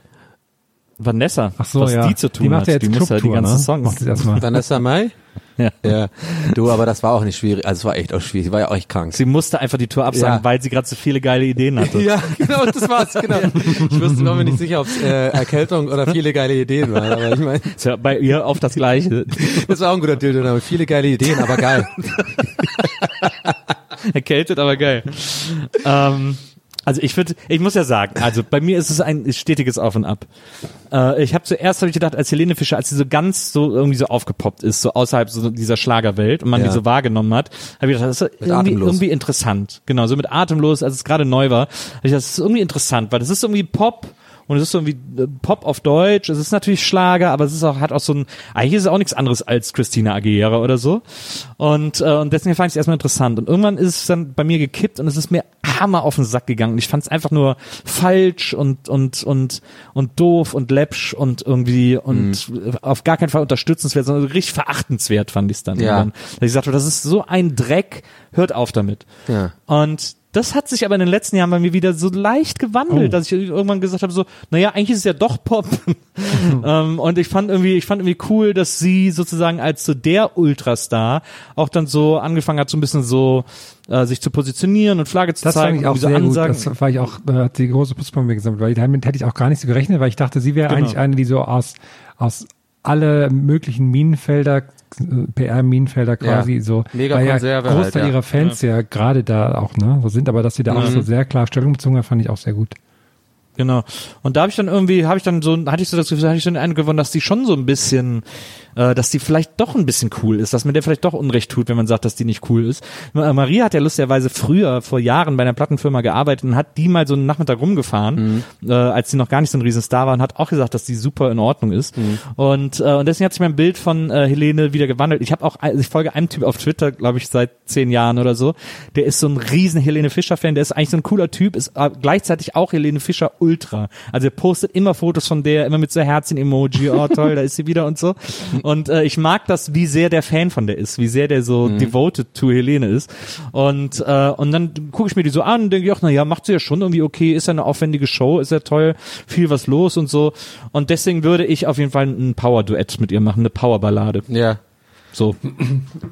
Vanessa, Ach so, was ja. die zu tun die macht hat. ja jetzt die muss ja die ganzen ne? Songs. Vanessa Mai? <laughs> Ja. Ja. Du, aber das war auch nicht schwierig. Also es war echt auch schwierig. Ich war ja auch echt krank. Sie musste einfach die Tour absagen, Ja. weil sie gerade so viele geile Ideen <laughs> hatte. Ja, genau, das war's, genau. Ich wusste, war mir nicht sicher, ob es äh, Erkältung oder viele geile Ideen waren, aber ich meine, Ist ja bei ihr auf das Gleiche. <laughs> das war auch ein guter Dildo-Name. Viele geile Ideen, aber geil. Erkältet, aber geil. ähm, also ich würde, ich muss ja sagen, also bei mir ist es ein stetiges Auf und Ab. Äh, ich habe zuerst hab ich gedacht, als Helene Fischer, als sie so ganz so irgendwie so aufgepoppt ist, so außerhalb so dieser Schlagerwelt und man Ja. die so wahrgenommen hat, habe ich gedacht, das ist irgendwie, irgendwie interessant. Genau, so mit atemlos, als es gerade neu war, habe ich gedacht, das ist irgendwie interessant, weil das ist irgendwie Pop. Und es ist so irgendwie äh, Pop auf Deutsch. Es ist natürlich Schlager, aber es ist auch, hat auch so ein, eigentlich ist es auch nichts anderes als Christina Aguilera oder so. Und, äh, und deswegen fand ich es erstmal interessant. Und irgendwann ist es dann bei mir gekippt und es ist mir hammer auf den Sack gegangen. Und ich fand es einfach nur falsch und, und, und, und doof und läppsch und irgendwie und auf gar keinen Fall unterstützenswert, sondern richtig verachtenswert fand ich es dann. Ja. Dass ich sagte, das ist so ein Dreck, hört auf damit. Ja. Und das hat sich aber in den letzten Jahren bei mir wieder so leicht gewandelt, Oh. dass ich irgendwann gesagt habe, so, naja, eigentlich ist es ja doch Pop. <laughs> ähm, und ich fand irgendwie, ich fand irgendwie cool, dass sie sozusagen als so der Ultrastar auch dann so angefangen hat, so ein bisschen so äh, sich zu positionieren und Flagge zu Das fand zeigen. ich auch sehr gut. Ansagen. Das war ich auch, äh, hat die große Plus bei mir gesammelt, weil damit hätte ich auch gar nicht so gerechnet, weil ich dachte, sie wäre Genau. eigentlich eine, die so aus, aus alle möglichen Minenfelder, PR-Minenfelder quasi so, Mega weil ja Großteil halt, ja. ihrer Fans ja, gerade da auch, ne, so sind, aber dass sie da auch so sehr klar Stellung bezogen hat, fand ich auch sehr gut. Genau. Und da habe ich dann irgendwie, habe ich dann so, hatte ich so das Gefühl, hatte ich so den Eindruck gewonnen, dass die schon so ein bisschen, äh, dass die vielleicht doch ein bisschen cool ist, dass man der vielleicht doch Unrecht tut, wenn man sagt, dass die nicht cool ist. Ma- Maria hat ja lustigerweise früher, vor Jahren bei einer Plattenfirma gearbeitet und hat die mal so einen Nachmittag rumgefahren, äh, als sie noch gar nicht so ein Riesenstar war und hat auch gesagt, dass die super in Ordnung ist. Und, äh, und deswegen hat sich mein Bild von äh, Helene wieder gewandelt. Ich habe auch, also ich folge einem Typ auf Twitter, glaube ich, seit zehn Jahren oder so. Der ist so ein riesen Helene Fischer-Fan, der ist eigentlich so ein cooler Typ, ist äh, gleichzeitig auch Helene Fischer Ultra. Also er postet immer Fotos von der, immer mit so Herzchen-Emoji, oh toll, da ist sie wieder und so. Und äh, ich mag das, wie sehr der Fan von der ist, wie sehr der so devoted to Helene ist. Und, äh, und dann gucke ich mir die so an und denke ich auch, na ja, macht sie ja schon irgendwie okay, ist ja eine aufwendige Show, ist ja toll, viel was los und so. Und deswegen würde ich auf jeden Fall ein Power-Duett mit ihr machen, eine Power-Ballade. Ja. So.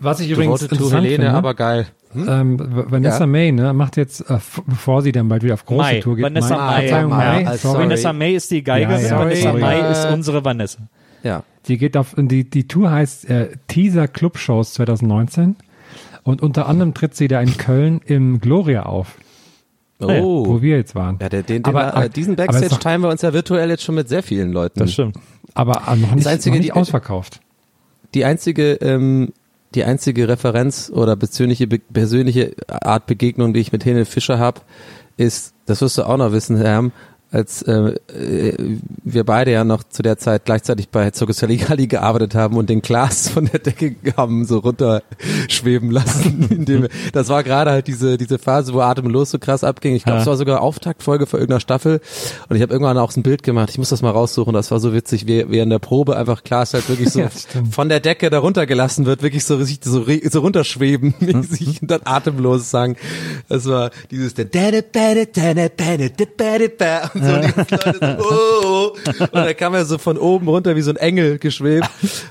Was ich übrigens Devoted to interessant Helene, finde, aber geil. Ähm, V- Vanessa Ja. May, ne, macht jetzt, äh, bevor sie dann bald wieder auf große Mai. Tour geht, Vanessa Mai. Verzeihung, Ja, Mai, ja, sorry. sorry. Vanessa May ist die Geigerin, Ja, ja, Vanessa sorry. May ist Äh, unsere Vanessa. Ja. Die geht auf, die, die Tour heißt äh, Teaser Club Shows 2019 und unter anderem tritt sie da in Köln im Gloria auf. Oh. wo wir jetzt waren. Ja, der, den, den, Aber- äh, diesen ist Backstage doch- teilen wir uns ja virtuell jetzt schon mit sehr vielen Leuten. Das stimmt. Aber äh, noch nicht, einzige, noch nicht die- ausverkauft. Die einzige, ähm, die einzige Referenz oder persönliche, persönliche Art Begegnung, die ich mit Helene Fischer habe, ist, das wirst du auch noch wissen, Herm, als äh, äh, wir beide ja noch zu der Zeit gleichzeitig bei Circus Halligalli gearbeitet haben und den Glas <laughs> von der Decke haben so runterschweben lassen. <laughs> Indem wir, das war gerade halt diese diese Phase, wo Atemlos so krass abging. Ich glaube, Ja. es war sogar Auftaktfolge für irgendeiner Staffel und ich habe irgendwann auch so ein Bild gemacht. Ich muss das mal raussuchen. Das war so witzig, wie, wie in der Probe einfach Klaas halt wirklich so <laughs> Ja, von der Decke da runtergelassen wird, wirklich so sich so, so runterschweben mäßig und dann atemlos sagen. Das war dieses so und die Leute so, oh, und dann kam er so von oben runter wie so ein Engel geschwebt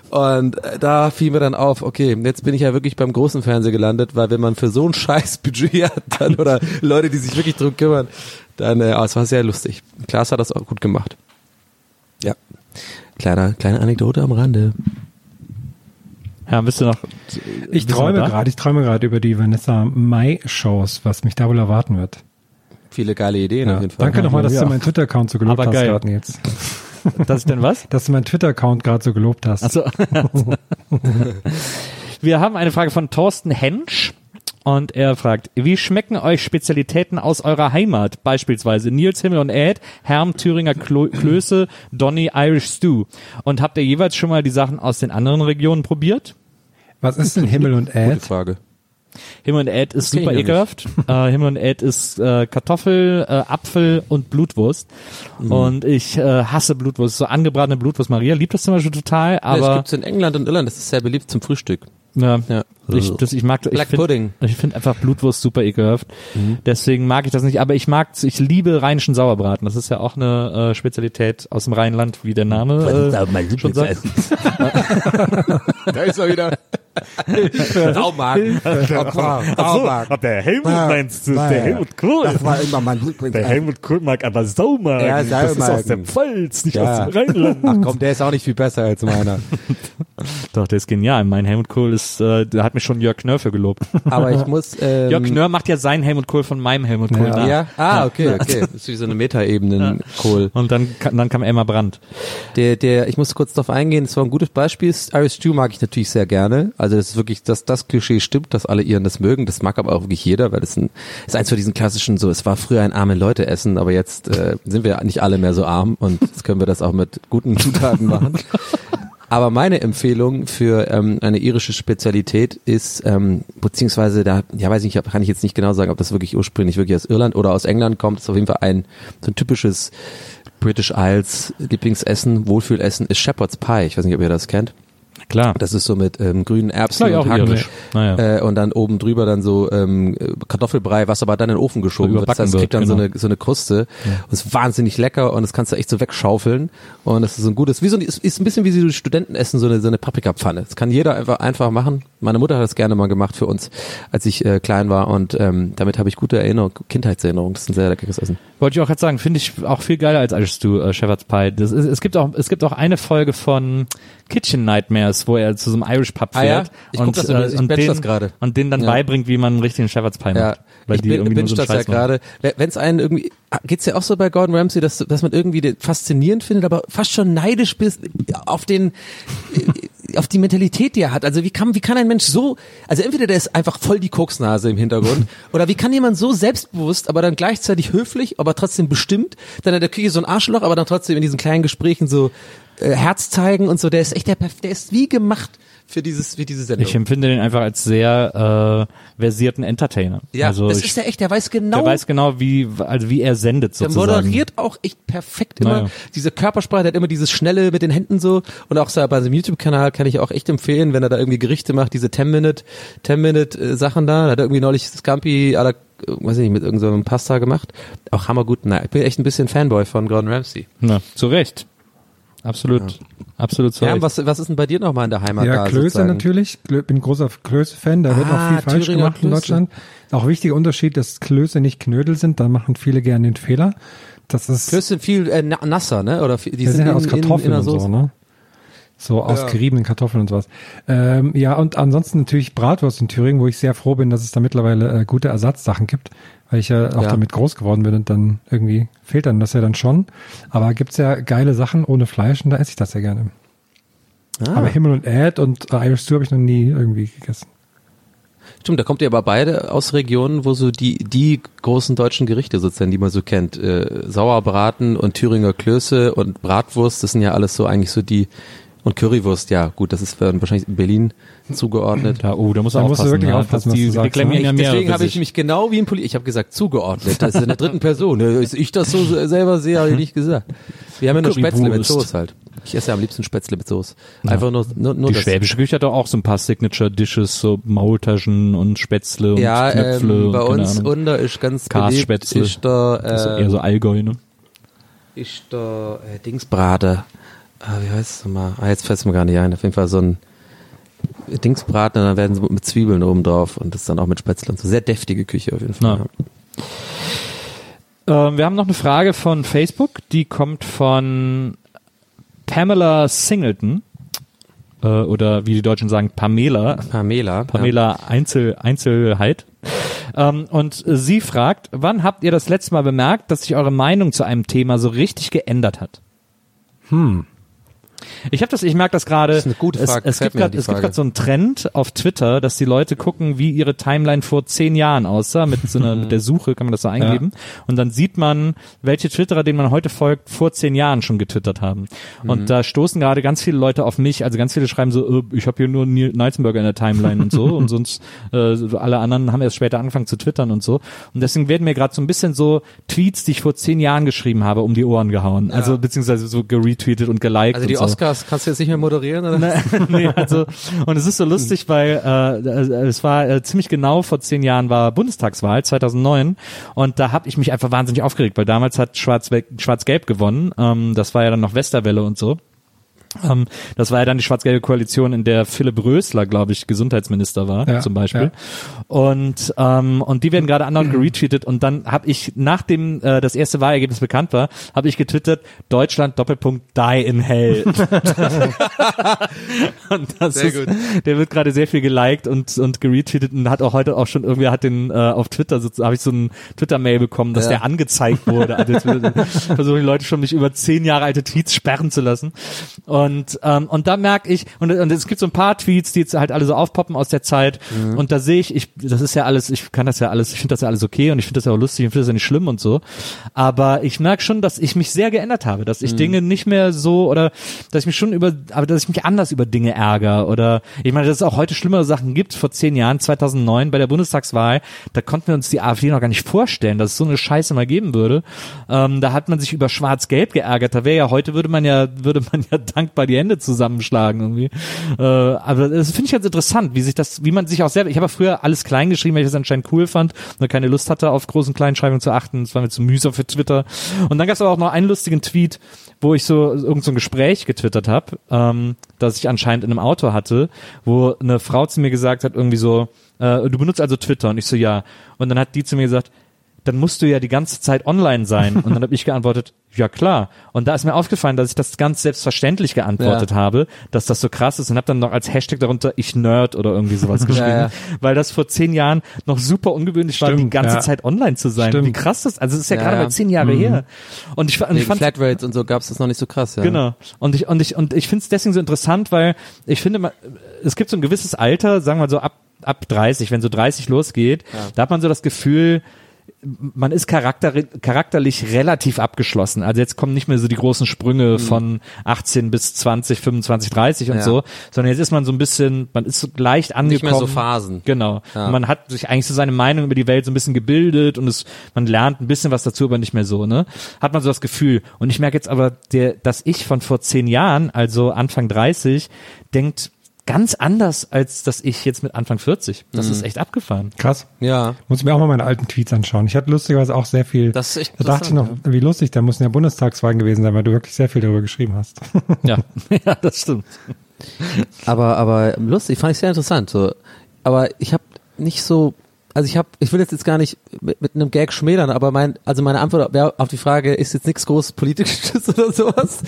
und äh, da fiel mir dann auf, okay, jetzt bin ich ja wirklich beim großen Fernseher gelandet, weil wenn man für so ein scheiß Budget hat dann oder Leute, die sich wirklich drum kümmern, dann, äh, oh, es war sehr lustig. Klaas hat das auch gut gemacht. Ja. Kleiner, kleine Anekdote am Rande. Ja, bist du noch? Ich träume da? gerade, ich träume gerade über die Vanessa Mai Shows, was mich da wohl erwarten wird. Viele geile Ideen Ja. auf jeden Fall. Danke nochmal, dass ja. du meinen Twitter-Account so gelobt Aber hast geil. gerade jetzt. Das ist denn was? Dass du meinen Twitter-Account gerade so gelobt hast. Also, <laughs> wir haben eine Frage von Thorsten Hensch. Und er fragt, wie schmecken euch Spezialitäten aus eurer Heimat? Beispielsweise Nils Himmel und Ed, Herm Thüringer Klo Klöße, Donny Irish Stew. Und habt ihr jeweils schon mal die Sachen aus den anderen Regionen probiert? Was ist denn Himmel und Gute Ed? Frage. Himmel und Ed ist super ekelhaft. <laughs> äh, Himmel und Ed ist äh, Kartoffel, äh, Apfel und Blutwurst. Mhm. Und ich äh, hasse Blutwurst. So angebratene Blutwurst. Maria liebt das zum Beispiel total, Aber das aber gibt's in England und Irland, das ist sehr beliebt zum Frühstück. ja, Ja. Ich, das, ich mag ich Black find, Pudding. Mhm. Ich finde einfach Blutwurst super ekelhaft. Deswegen mag ich das nicht. Aber ich mag, ich liebe rheinischen Sauerbraten. Das ist ja auch eine äh, Spezialität aus dem Rheinland, wie der Name äh, schon sagt. <laughs> Da ist er wieder. Saumarken. Ach, der Helmut meinst du? Der Helmut Kohl. Das war immer mein Der Lieblings. Helmut Kohl mag aber Saumagen. Ja, Das ist aus Saumagen. der Pfalz, nicht Ja. aus dem Rheinland. Ach komm, der ist auch nicht viel besser als meiner. <laughs> Doch, der ist genial. Mein Helmut Kohl ist, äh, da hat mich schon Jörg Knörr für gelobt. <laughs> Aber ich muss. Ähm, Jörg Knörr macht ja seinen Helmut Kohl von meinem Helmut Kohl Ja. nach. Ja, ah, okay, okay. Das ist wie so eine Metaebenen-Kohl. Und dann, dann kam Elmar Brandt. Der, der, ich muss kurz darauf eingehen, es war ein gutes Beispiel. Irish Stew mag ich natürlich sehr gerne. Also das ist wirklich, dass das Klischee stimmt, dass alle Iren das mögen. Das mag aber auch wirklich jeder, weil das ein, ist eins von diesen klassischen, so, es war früher ein arme Leute essen, aber jetzt äh, sind wir nicht alle mehr so arm und jetzt können wir das auch mit guten <laughs> Zutaten machen. Aber meine Empfehlung für ähm, eine irische Spezialität ist, ähm, beziehungsweise da, ja weiß ich nicht, kann ich jetzt nicht genau sagen, ob das wirklich ursprünglich wirklich aus Irland oder aus England kommt. ist auf jeden Fall ein so ein typisches British Isles Lieblingsessen, Wohlfühlessen ist Shepherd's Pie. Ich weiß nicht, ob ihr das kennt. Klar. Das ist so mit ähm, grünen Erbsen ja, und auch Hack, irisch. Naja. äh, und dann oben drüber dann so ähm, Kartoffelbrei, was aber dann in den Ofen geschoben wird. Das heißt, es kriegt dann so genau. eine so eine Kruste und ist wahnsinnig lecker und das kannst du echt so wegschaufeln und das ist so ein gutes, wie so ein, ist, ist ein bisschen wie so Studenten essen so eine so eine Paprikapfanne. Das kann jeder einfach einfach machen. Meine Mutter hat das gerne mal gemacht für uns, als ich äh, klein war und ähm, damit habe ich gute Erinnerungen, Kindheitserinnerungen. Das ist ein sehr leckeres Essen. Wollte ich auch gerade sagen, finde ich auch viel geiler als Irish Stew, äh, Shepherd's Pie. Das ist, es gibt auch, es gibt auch eine Folge von Kitchen Nightmares, wo er zu so einem Irish Pub Ah fährt ja? Ich guck das übrigens, ich und den, das gerade. und denen dann Ja. beibringt, wie man einen richtigen Shepherd's Pie Ja, macht. Weil ich die bin, irgendwie bin so das ja Scheiß gerade. Wenn es einen irgendwie, ah, geht's ja auch so bei Gordon Ramsay, dass, dass man irgendwie den faszinierend findet, aber fast schon neidisch bist auf den, äh, <laughs> auf die Mentalität, die er hat. Also wie kann, wie kann ein Mensch so, also entweder der ist einfach voll die Koksnase im Hintergrund, <laughs> oder wie kann jemand so selbstbewusst, aber dann gleichzeitig höflich, aber trotzdem bestimmt, dann in der Küche so ein Arschloch, aber dann trotzdem in diesen kleinen Gesprächen so äh, Herz zeigen und so. Der ist echt der, der ist wie gemacht für dieses, für diese Sendung. Ich empfinde den einfach als sehr äh, versierten Entertainer. ja, also das ich, ist ja echt, der weiß genau, der weiß genau, wie, also wie er sendet Der sozusagen. moderiert auch echt perfekt immer. Naja. Diese Körpersprache, der hat immer dieses Schnelle mit den Händen so. Und auch so bei seinem YouTube-Kanal kann ich auch echt empfehlen, wenn er da irgendwie Gerichte macht, diese 10-Minute, 10-Minute-Sachen da. Da hat er irgendwie neulich Scampi à la, äh, weiß ich nicht, mit irgendeinem so Pasta gemacht. Auch hammergut. Na, ich bin echt ein bisschen Fanboy von Gordon Ramsay. Na, zu Recht. Absolut. Absolut zu Ja, was, was ist denn bei dir nochmal in der Heimat Ja, da Klöße sozusagen? natürlich. Klö bin großer Klöße-Fan. Da wird Ah, auch viel falsch Thüringer gemacht in Klöße. Deutschland. Auch wichtiger Unterschied, dass Klöße nicht Knödel sind. Da machen viele gerne den Fehler. Das ist, Klöße sind viel äh, na- nasser, ne? Oder viel, die die sind ja in- aus in- Kartoffeln in der und so, ne? So aus geriebenen Kartoffeln und sowas. Ähm, ja, und ansonsten natürlich Bratwurst in Thüringen, wo ich sehr froh bin, dass es da mittlerweile äh, gute Ersatzsachen gibt, weil ich ja auch Ja. damit groß geworden bin und dann irgendwie fehlt dann das ja dann schon. Aber gibt's ja geile Sachen ohne Fleisch und da esse ich das sehr gerne. Ah. Aber Himmel und Erd und Irish Stew habe ich noch nie irgendwie gegessen. Stimmt, da kommt ihr aber beide aus Regionen, wo so die, die großen deutschen Gerichte sozusagen, die man so kennt, äh, Sauerbraten und Thüringer Klöße und Bratwurst, das sind ja alles so eigentlich so die, und Currywurst, ja gut, das ist wahrscheinlich in Berlin zugeordnet. Da, oh, da muss Da du aufpassen. wirklich ja, aufpassen, dass was die du sagst, ne? ja mehr Deswegen habe ich mich genau wie ein Poli ich habe gesagt zugeordnet, das ist in der dritten Person. Ne, <laughs> Ist ich das so selber sehe, habe ich nicht gesagt. Wir haben ja nur. Spätzle mit Soße halt. Ich esse ja am liebsten Spätzle mit Soße. Einfach nur, nur, nur Die das. schwäbische Küche hat doch auch so ein paar Signature-Dishes, so Maultaschen und Spätzle und Ja, Knöpfle ähm, und bei uns unter ist ganz beliebt, ist der, Das ist eher so Allgäu, ne? ist der äh, Dingsbrate. Ah, wie heißt es nochmal? Ah, jetzt fällt es mir gar nicht ein. Auf jeden Fall so ein Dingsbraten und dann werden sie mit Zwiebeln oben drauf und das dann auch mit Spätzle und so. Sehr deftige Küche auf jeden Fall. Ja. Ähm, wir haben noch eine Frage von Facebook, die kommt von Pamela Singleton. Äh, oder wie die Deutschen sagen, Pamela. Pamela. Pamela Einzel, Einzelheit. Ähm, und sie fragt, wann habt ihr das letzte Mal bemerkt, dass sich eure Meinung zu einem Thema so richtig geändert hat? Hm. Ich habe das, ich merke das gerade. ist eine gute es, Frage, es es gibt gerade so einen Trend auf Twitter, dass die Leute gucken, wie ihre Timeline vor zehn Jahren aussah mit so einer <laughs> mit der Suche kann man das so eingeben und dann sieht man, welche Twitterer, denen man heute folgt, vor zehn Jahren schon getwittert haben. Mhm. Und da stoßen gerade ganz viele Leute auf mich. Also ganz viele schreiben so, äh, ich habe hier nur Neil Neisenberger in der Timeline und so und <laughs> sonst äh, alle anderen haben erst später angefangen zu twittern und so. Und deswegen werden mir gerade so ein bisschen so Tweets, die ich vor zehn Jahren geschrieben habe, um die Ohren gehauen. Also beziehungsweise so geretweetet und geliked. Also die und so. Oscars kannst du jetzt nicht mehr moderieren, oder? Ne, <laughs> nee, also und es ist so lustig, weil äh, es war äh, ziemlich genau vor zehn Jahren war Bundestagswahl 2009 und da habe ich mich einfach wahnsinnig aufgeregt, weil damals hat Schwarz Schwarz-Gelb gewonnen. Ähm, das war ja dann noch Westerwelle und so. Ähm, das war ja dann die schwarz-gelbe Koalition, in der Philipp Rösler, glaube ich, Gesundheitsminister war, Ja, zum Beispiel. ja. Und ähm, und die werden gerade anderen geretweetet und dann habe ich, nachdem äh, das erste Wahlergebnis bekannt war, habe ich getwittert, Deutschland Doppelpunkt Die in Hell. <laughs> <laughs> und das Sehr ist, gut. der wird gerade sehr viel geliked und und geretweetet und hat auch heute auch schon irgendwie hat den äh, auf Twitter so, habe ich so ein Twitter-Mail bekommen, dass Ja. der angezeigt wurde. Also <laughs> versuchen die Leute schon mich über zehn Jahre alte Tweets sperren zu lassen. Und ähm, und da merke ich und, und es gibt so ein paar Tweets, die jetzt halt alle so aufpoppen aus der Zeit Mhm. und da sehe ich, ich das ist ja alles, ich kann das ja alles, ich finde das ja alles okay und ich finde das ja auch lustig, ich finde das ja nicht schlimm und so. Aber ich merke schon, dass ich mich sehr geändert habe, dass ich Mhm. Dinge nicht mehr so oder dass ich mich schon über, aber dass ich mich anders über Dinge ärgere oder ich meine, dass es auch heute schlimmere Sachen gibt. Vor zehn Jahren, 2009 bei der Bundestagswahl, da konnten wir uns die AfD noch gar nicht vorstellen, dass es so eine Scheiße mal geben würde. Ähm, da hat man sich über Schwarz-Gelb geärgert. Da wäre ja heute würde man ja würde man ja <laughs> dankbar die Hände zusammenschlagen irgendwie. Äh, aber das finde ich ganz interessant, wie sich das, wie man sich auch selber. Ich habe ja früher alles klein geschrieben, weil ich das anscheinend cool fand und keine Lust hatte, auf großen Kleinschreibungen zu achten. Das war mir zu mühsam für Twitter. Und dann gab es aber auch noch einen lustigen Tweet, wo ich so irgend so ein Gespräch getwittert habe, ähm, das ich anscheinend in einem Auto hatte, wo eine Frau zu mir gesagt hat, irgendwie so, äh, du benutzt also Twitter und ich so ja. Und dann hat die zu mir gesagt, dann musst du ja die ganze Zeit online sein. Und dann habe <laughs> ich geantwortet, ja klar. Und da ist mir aufgefallen, dass ich das ganz selbstverständlich geantwortet Ja. habe, dass das so krass ist und habe dann noch als Hashtag darunter ich Nerd oder irgendwie sowas <laughs> geschrieben, ja. weil das vor zehn Jahren noch super ungewöhnlich war, die Stimmt, ganze ja. Zeit online zu sein. Stimmt. Wie krass das, also es ist ja, Ja, gerade ja. mal zehn Jahre her. Und ich, und ich fand Flatrates und so gab's das noch nicht so krass, ja. Genau. Und ich und ich und ich finde es deswegen so interessant, weil ich finde, man, es gibt so ein gewisses Alter, sagen wir so ab ab 30, wenn so 30 losgeht, da hat man so das Gefühl, man ist charakter, charakterlich relativ abgeschlossen. Also jetzt kommen nicht mehr so die großen Sprünge von 18 bis 20, 25, 30 und Ja. so, sondern jetzt ist man so ein bisschen, man ist so leicht angekommen. Nicht mehr so Phasen. Genau. Ja. Man hat sich eigentlich so seine Meinung über die Welt so ein bisschen gebildet und es, man lernt ein bisschen was dazu, aber nicht mehr so, ne? Hat man so das Gefühl. Und ich merke jetzt aber, der, dass ich von vor zehn Jahren, also Anfang 30, denkt ganz anders, als dass ich jetzt mit Anfang 40. Das Mhm. ist echt abgefahren. Krass. Ja. Muss ich mir auch mal meine alten Tweets anschauen. Ich hatte lustigerweise auch sehr viel. Das ist echt da dachte ich noch, wie lustig, da müssen ja Bundestagswahlen gewesen sein, weil du wirklich sehr viel darüber geschrieben hast. <laughs> Ja, <laughs> ja das stimmt. Aber, aber lustig, fand ich sehr interessant. So. Aber ich habe nicht so, also ich habe, ich will jetzt jetzt gar nicht mit, mit einem Gag schmälern, aber mein, also meine Antwort auf die Frage ist jetzt nichts groß politisches <laughs> oder sowas.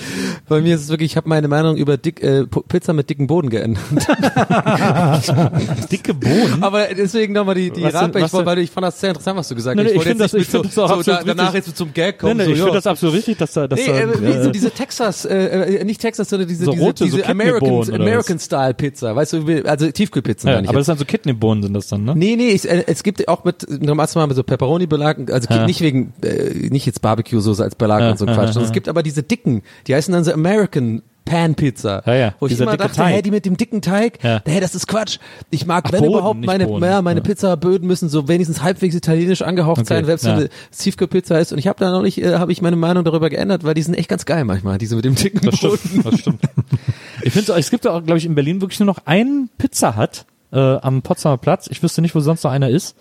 Bei mir ist es wirklich, ich habe meine Meinung über dick, äh, Pizza mit dicken Boden geändert. <laughs> Dicke Bohnen. Aber deswegen nochmal die, die was ich, wollte- weil ich fand das sehr interessant, was du gesagt Nee, hast. nee, ich wollte finde jetzt das- nicht ich mit finde das auch so, so da, danach richtig. jetzt zum Gag Nee, kommen. nee, so, ich finde das absolut richtig, dass da, dass Nee, da, äh, wie äh, so diese Texas, äh, äh, nicht Texas, sondern diese, So diese, rote, diese American? American Style Pizza, weißt du, also Tiefkühlpizza ja, ich aber das sind so Kidneybohnen sind das dann, ne? Nee, nee, ich, äh, es gibt auch mit, normalerweise mal mit so Pepperoni-Belag, also Ja. nicht wegen, äh, nicht jetzt Barbecue-Soße als Belag Ja, und so Quatsch, sondern es gibt aber diese dicken, die heißen dann so American Pan Pizza. Ja, ja, Wo ich dieser immer dicke dachte, Teig. hey, die mit dem dicken Teig, Ja. hey, das ist Quatsch. Ich mag, Ach, wenn Boden, überhaupt, meine, Boden. ja, meine. Pizzaböden müssen so wenigstens halbwegs italienisch angehaucht Okay, sein, selbst wenn eine Tiefkühlpizza ist. Und ich habe da noch nicht, äh, habe ich meine Meinung darüber geändert, weil die sind echt ganz geil manchmal, diese mit dem dicken Das Boden. stimmt, das stimmt. <laughs> Ich finde, es gibt auch, glaube ich, in Berlin wirklich nur noch einen Pizza Hut äh, am Potsdamer Platz. Ich wüsste nicht, wo sonst noch einer ist.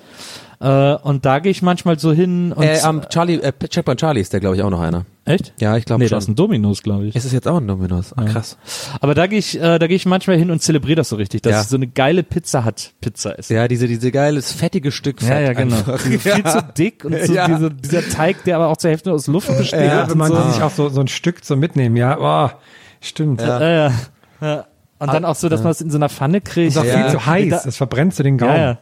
Äh, und da gehe ich manchmal so hin und Äh, am Charlie, äh, Checkpoint Charlie ist der, glaube ich, auch noch einer. echt? Ja, ich glaube Nee, schon. das ist ein Dominos, glaube ich. ist es jetzt auch ein Dominos? Ah, krass. Aber da gehe ich, äh, da gehe ich manchmal hin und zelebriere das so richtig, dass Ja. es so eine geile Pizza Hut Pizza ist. Ja, diese, diese geiles, fettige Stück Fett Ja, <laughs> ja, genau. Viel zu dick und so Ja. diese, dieser Teig, der aber auch zur Hälfte aus Luft besteht. Ja, wenn man so. sich auch so, so ein Stück so mitnehmen, ja, oh, stimmt. Ja. Ja, ja. ja. Und dann auch so, dass man es in so einer Pfanne kriegt. Ist auch viel zu heiß, Da- das verbrennt zu den Gaumen. Ja, ja.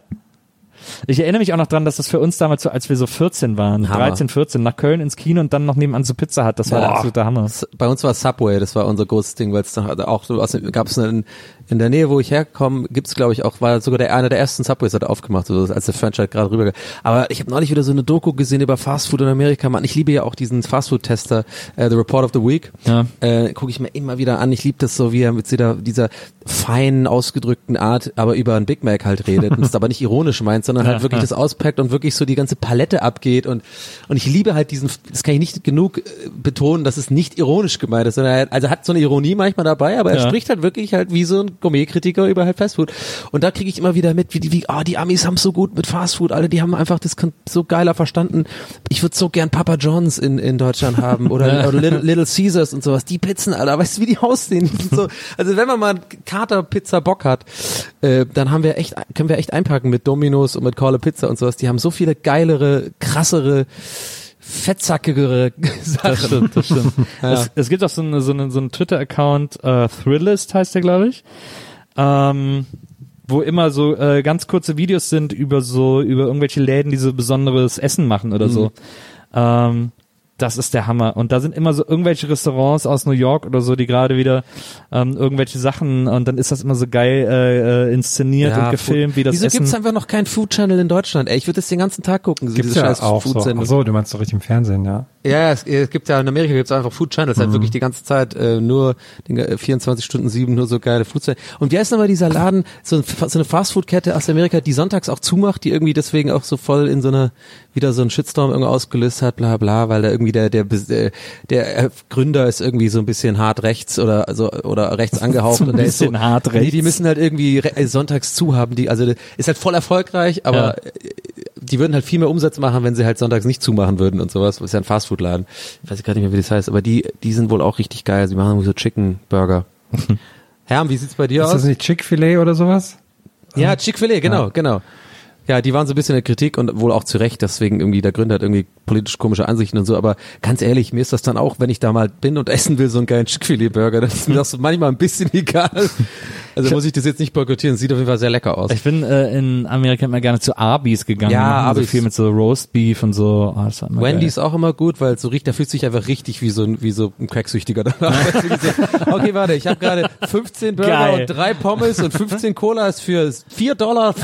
Ich erinnere mich auch noch dran, dass das für uns damals so, als wir so 14 waren, Hammer. 13, 14, nach Köln ins Kino und dann noch nebenan zur Pizza hat. Das war der absolute Hammer. Bei uns war Subway, das war unser großes Ding, weil es dann halt auch so gab es in, in der Nähe, wo ich herkomme, gibt's glaube ich auch, war sogar der einer der ersten Subways hat aufgemacht, so, als der Franchise gerade rüber. Aber ich habe neulich wieder so eine Doku gesehen über Fastfood in Amerika. Mann, ich liebe ja auch diesen Fastfood-Tester, äh, The Report of the Week. Ja. Äh, Gucke ich mir immer wieder an. Ich liebe das so, wie er mit dieser, dieser feinen, ausgedrückten Art, aber über einen Big Mac halt redet und es <laughs> aber nicht ironisch meint, sondern halt Ja, wirklich ja. das auspackt und wirklich so die ganze Palette abgeht und und ich liebe halt diesen, das kann ich nicht genug äh, betonen, dass es nicht ironisch gemeint ist, sondern er, also hat so eine Ironie manchmal dabei, aber er spricht halt wirklich halt wie so ein Gourmet-Kritiker über halt Fastfood und da kriege ich immer wieder mit, wie die, wie, ah, die Amis haben so gut mit Fastfood, alle, die haben einfach das so geiler verstanden. Ich würde so gern Papa John's in, in Deutschland haben oder, <laughs> oder Little, Little Caesars und sowas, die Pizzen, Alter, weißt du, wie die aussehen? So, <laughs> also wenn man mal Kater-Pizza Bock hat, äh, dann haben wir echt, können wir echt einpacken mit Domino's und mit Call a Pizza und sowas. Die haben so viele geilere, krassere, fettzackigere <laughs> Sachen. Das stimmt, das stimmt. <laughs> es, es gibt auch so, eine, so, eine, so einen Twitter-Account, äh, Thrillist heißt der, glaube ich, ähm, wo immer so äh, ganz kurze Videos sind über so, über irgendwelche Läden, die so besonderes Essen machen oder so. Ähm, das ist der Hammer. Und da sind immer so irgendwelche Restaurants aus New York oder so, die gerade wieder ähm, irgendwelche Sachen und dann ist das immer so geil äh, äh, inszeniert und gefilmt, wie das Wieso Essen. gibt's einfach noch keinen Food Channel in Deutschland? Ey, ich würde das den ganzen Tag gucken. So Gibt's diese ja scheiß auch so. Food-Sendung. Ach so, du meinst doch richtig im Fernsehen, ja. Ja, es, es gibt ja in Amerika gibt's einfach Food Channels, halt wirklich die ganze Zeit äh, nur den, äh, 24 Stunden sieben nur so geile Food Channels. Und wie heißt nochmal dieser Laden, so, ein, so eine Fastfood-Kette aus Amerika, die sonntags auch zumacht, die irgendwie deswegen auch so voll in so eine wieder so einen Shitstorm irgendwie ausgelöst hat, bla bla, weil da irgendwie der der Bes- äh, der äh, Gründer ist irgendwie so ein bisschen hart rechts oder so oder rechts <laughs> angehaucht So ein und der ist so bisschen hart Nee, rechts. die müssen halt irgendwie äh, sonntags zu haben, die also ist halt voll erfolgreich, aber Ja. die würden halt viel mehr Umsatz machen, wenn sie halt sonntags nicht zumachen würden und sowas. Das ist ja ein Fastfood-Laden. Ich weiß gerade nicht mehr, wie das heißt, aber die, die sind wohl auch richtig geil. Sie machen irgendwie so Chicken Burger. <laughs> Herm, wie sieht's bei dir Ist das aus? nicht Chick-fil-A oder sowas? Ja, Chick-fil-A, genau, genau. Ja, die waren so ein bisschen in der Kritik und wohl auch zu Recht, deswegen irgendwie der Gründer hat irgendwie politisch komische Ansichten und so, aber ganz ehrlich, mir ist das dann auch, wenn ich da mal bin und <laughs> essen will, so einen geilen Chick-fil-A-Burger, dann ist mir das manchmal ein bisschen <laughs> egal. Also muss ich das jetzt nicht boykottieren, sieht auf jeden Fall sehr lecker aus. Ich bin äh, in Amerika immer gerne zu Arby's gegangen. Ja, Arby's. So viel mit so Roast Beef und so. Oh, das war immer Wendy's geil. auch immer gut, weil es so riecht, da fühlt sich einfach richtig wie so ein, wie so ein Cracksüchtiger danach. <laughs> okay, warte, ich habe gerade 15 Burger Geil. und drei Pommes und 15 Colas für 4,40 Dollar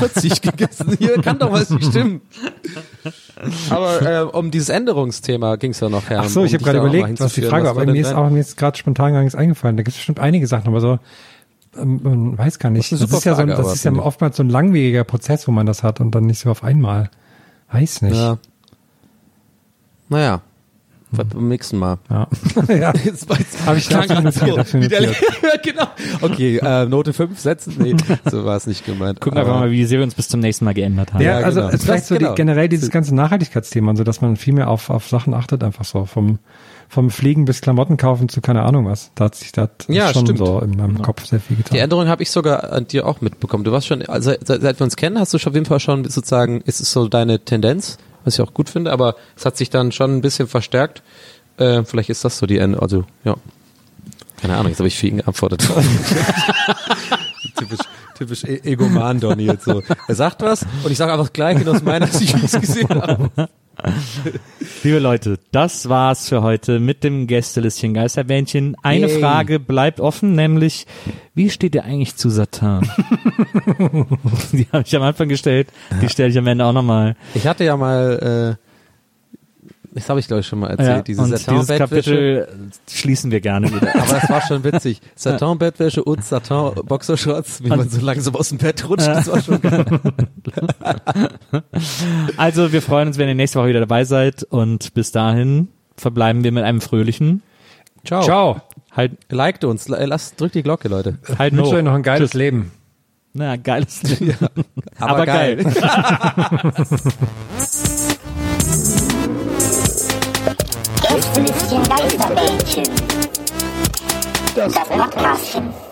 gegessen. Hier kann doch was nicht stimmen. <laughs> Aber äh, um dieses Änderungsthema ging es ja noch her. Ach so, um ich habe gerade überlegt, was die. Frage, aber war denn mir ist auch mir ist gerade spontan gar nichts eingefallen. Da gibt es bestimmt einige Sachen, aber so ähm, man weiß gar nicht. Das ist Das ist ja, so, Frage, das aber, ist ja oftmals so ein langwieriger Prozess, wo man das hat und dann nicht so auf einmal. Weiß nicht. Ja. Naja. Beim nächsten Mal. Ja. <laughs> ja. Habe ich <laughs> dafür notiert, dafür Wieder- notiert. ja, genau. Okay, äh, Note 5 setzen? Nee, so war es nicht gemeint. Gucken wir Aber- einfach mal, wie sehr wir uns bis zum nächsten Mal geändert haben. Ja, Ja, also genau. vielleicht so genau. die, generell dieses ganze Nachhaltigkeitsthema, so dass man viel mehr auf, auf Sachen achtet, einfach so vom vom Fliegen bis Klamotten kaufen zu keine Ahnung was. Da hat sich das Ja, schon stimmt. so in meinem Kopf sehr viel getan. Die Änderung habe ich sogar an dir auch mitbekommen. Du warst schon, also seit, seit wir uns kennen, hast du schon auf jeden Fall schon sozusagen, ist es so deine Tendenz, was ich auch gut finde, aber es hat sich dann schon ein bisschen verstärkt. Äh, vielleicht ist das so die Änderung, also ja. Keine Ahnung, jetzt habe ich für ihn geantwortet. <laughs> typisch, typisch e Egoman Donny jetzt so. Er sagt was und ich sage einfach gleich aus meiner wie ich es gesehen habe. <laughs> Liebe Leute, das war's für heute mit dem Gästelistchen Geisterbändchen. Eine Yay. Frage bleibt offen, nämlich, wie steht ihr eigentlich zu Satan? <laughs> <laughs> die habe ich am Anfang gestellt, die stelle ich am Ende auch nochmal. Ich hatte ja mal, äh, das habe ich glaube ich schon mal erzählt, Ja, diese und dieses. Kapitel schließen wir gerne wieder. Aber das war schon witzig. <laughs> Satin-Bettwäsche und Satin-Boxershorts, wie man so langsam aus dem Bett rutscht, das war schon geil. <laughs> Also, wir freuen uns, wenn ihr nächste Woche wieder dabei seid und bis dahin verbleiben wir mit einem fröhlichen Ciao. Ciao. halt, Liked uns, la- lasst, drückt die Glocke, Leute. halt Ich wünsche euch noch ein geiles Tschüss. Leben. Na, geiles Aber, geil. <laughs> Gästelistchen Geisterbällchen. Das Podcastchen.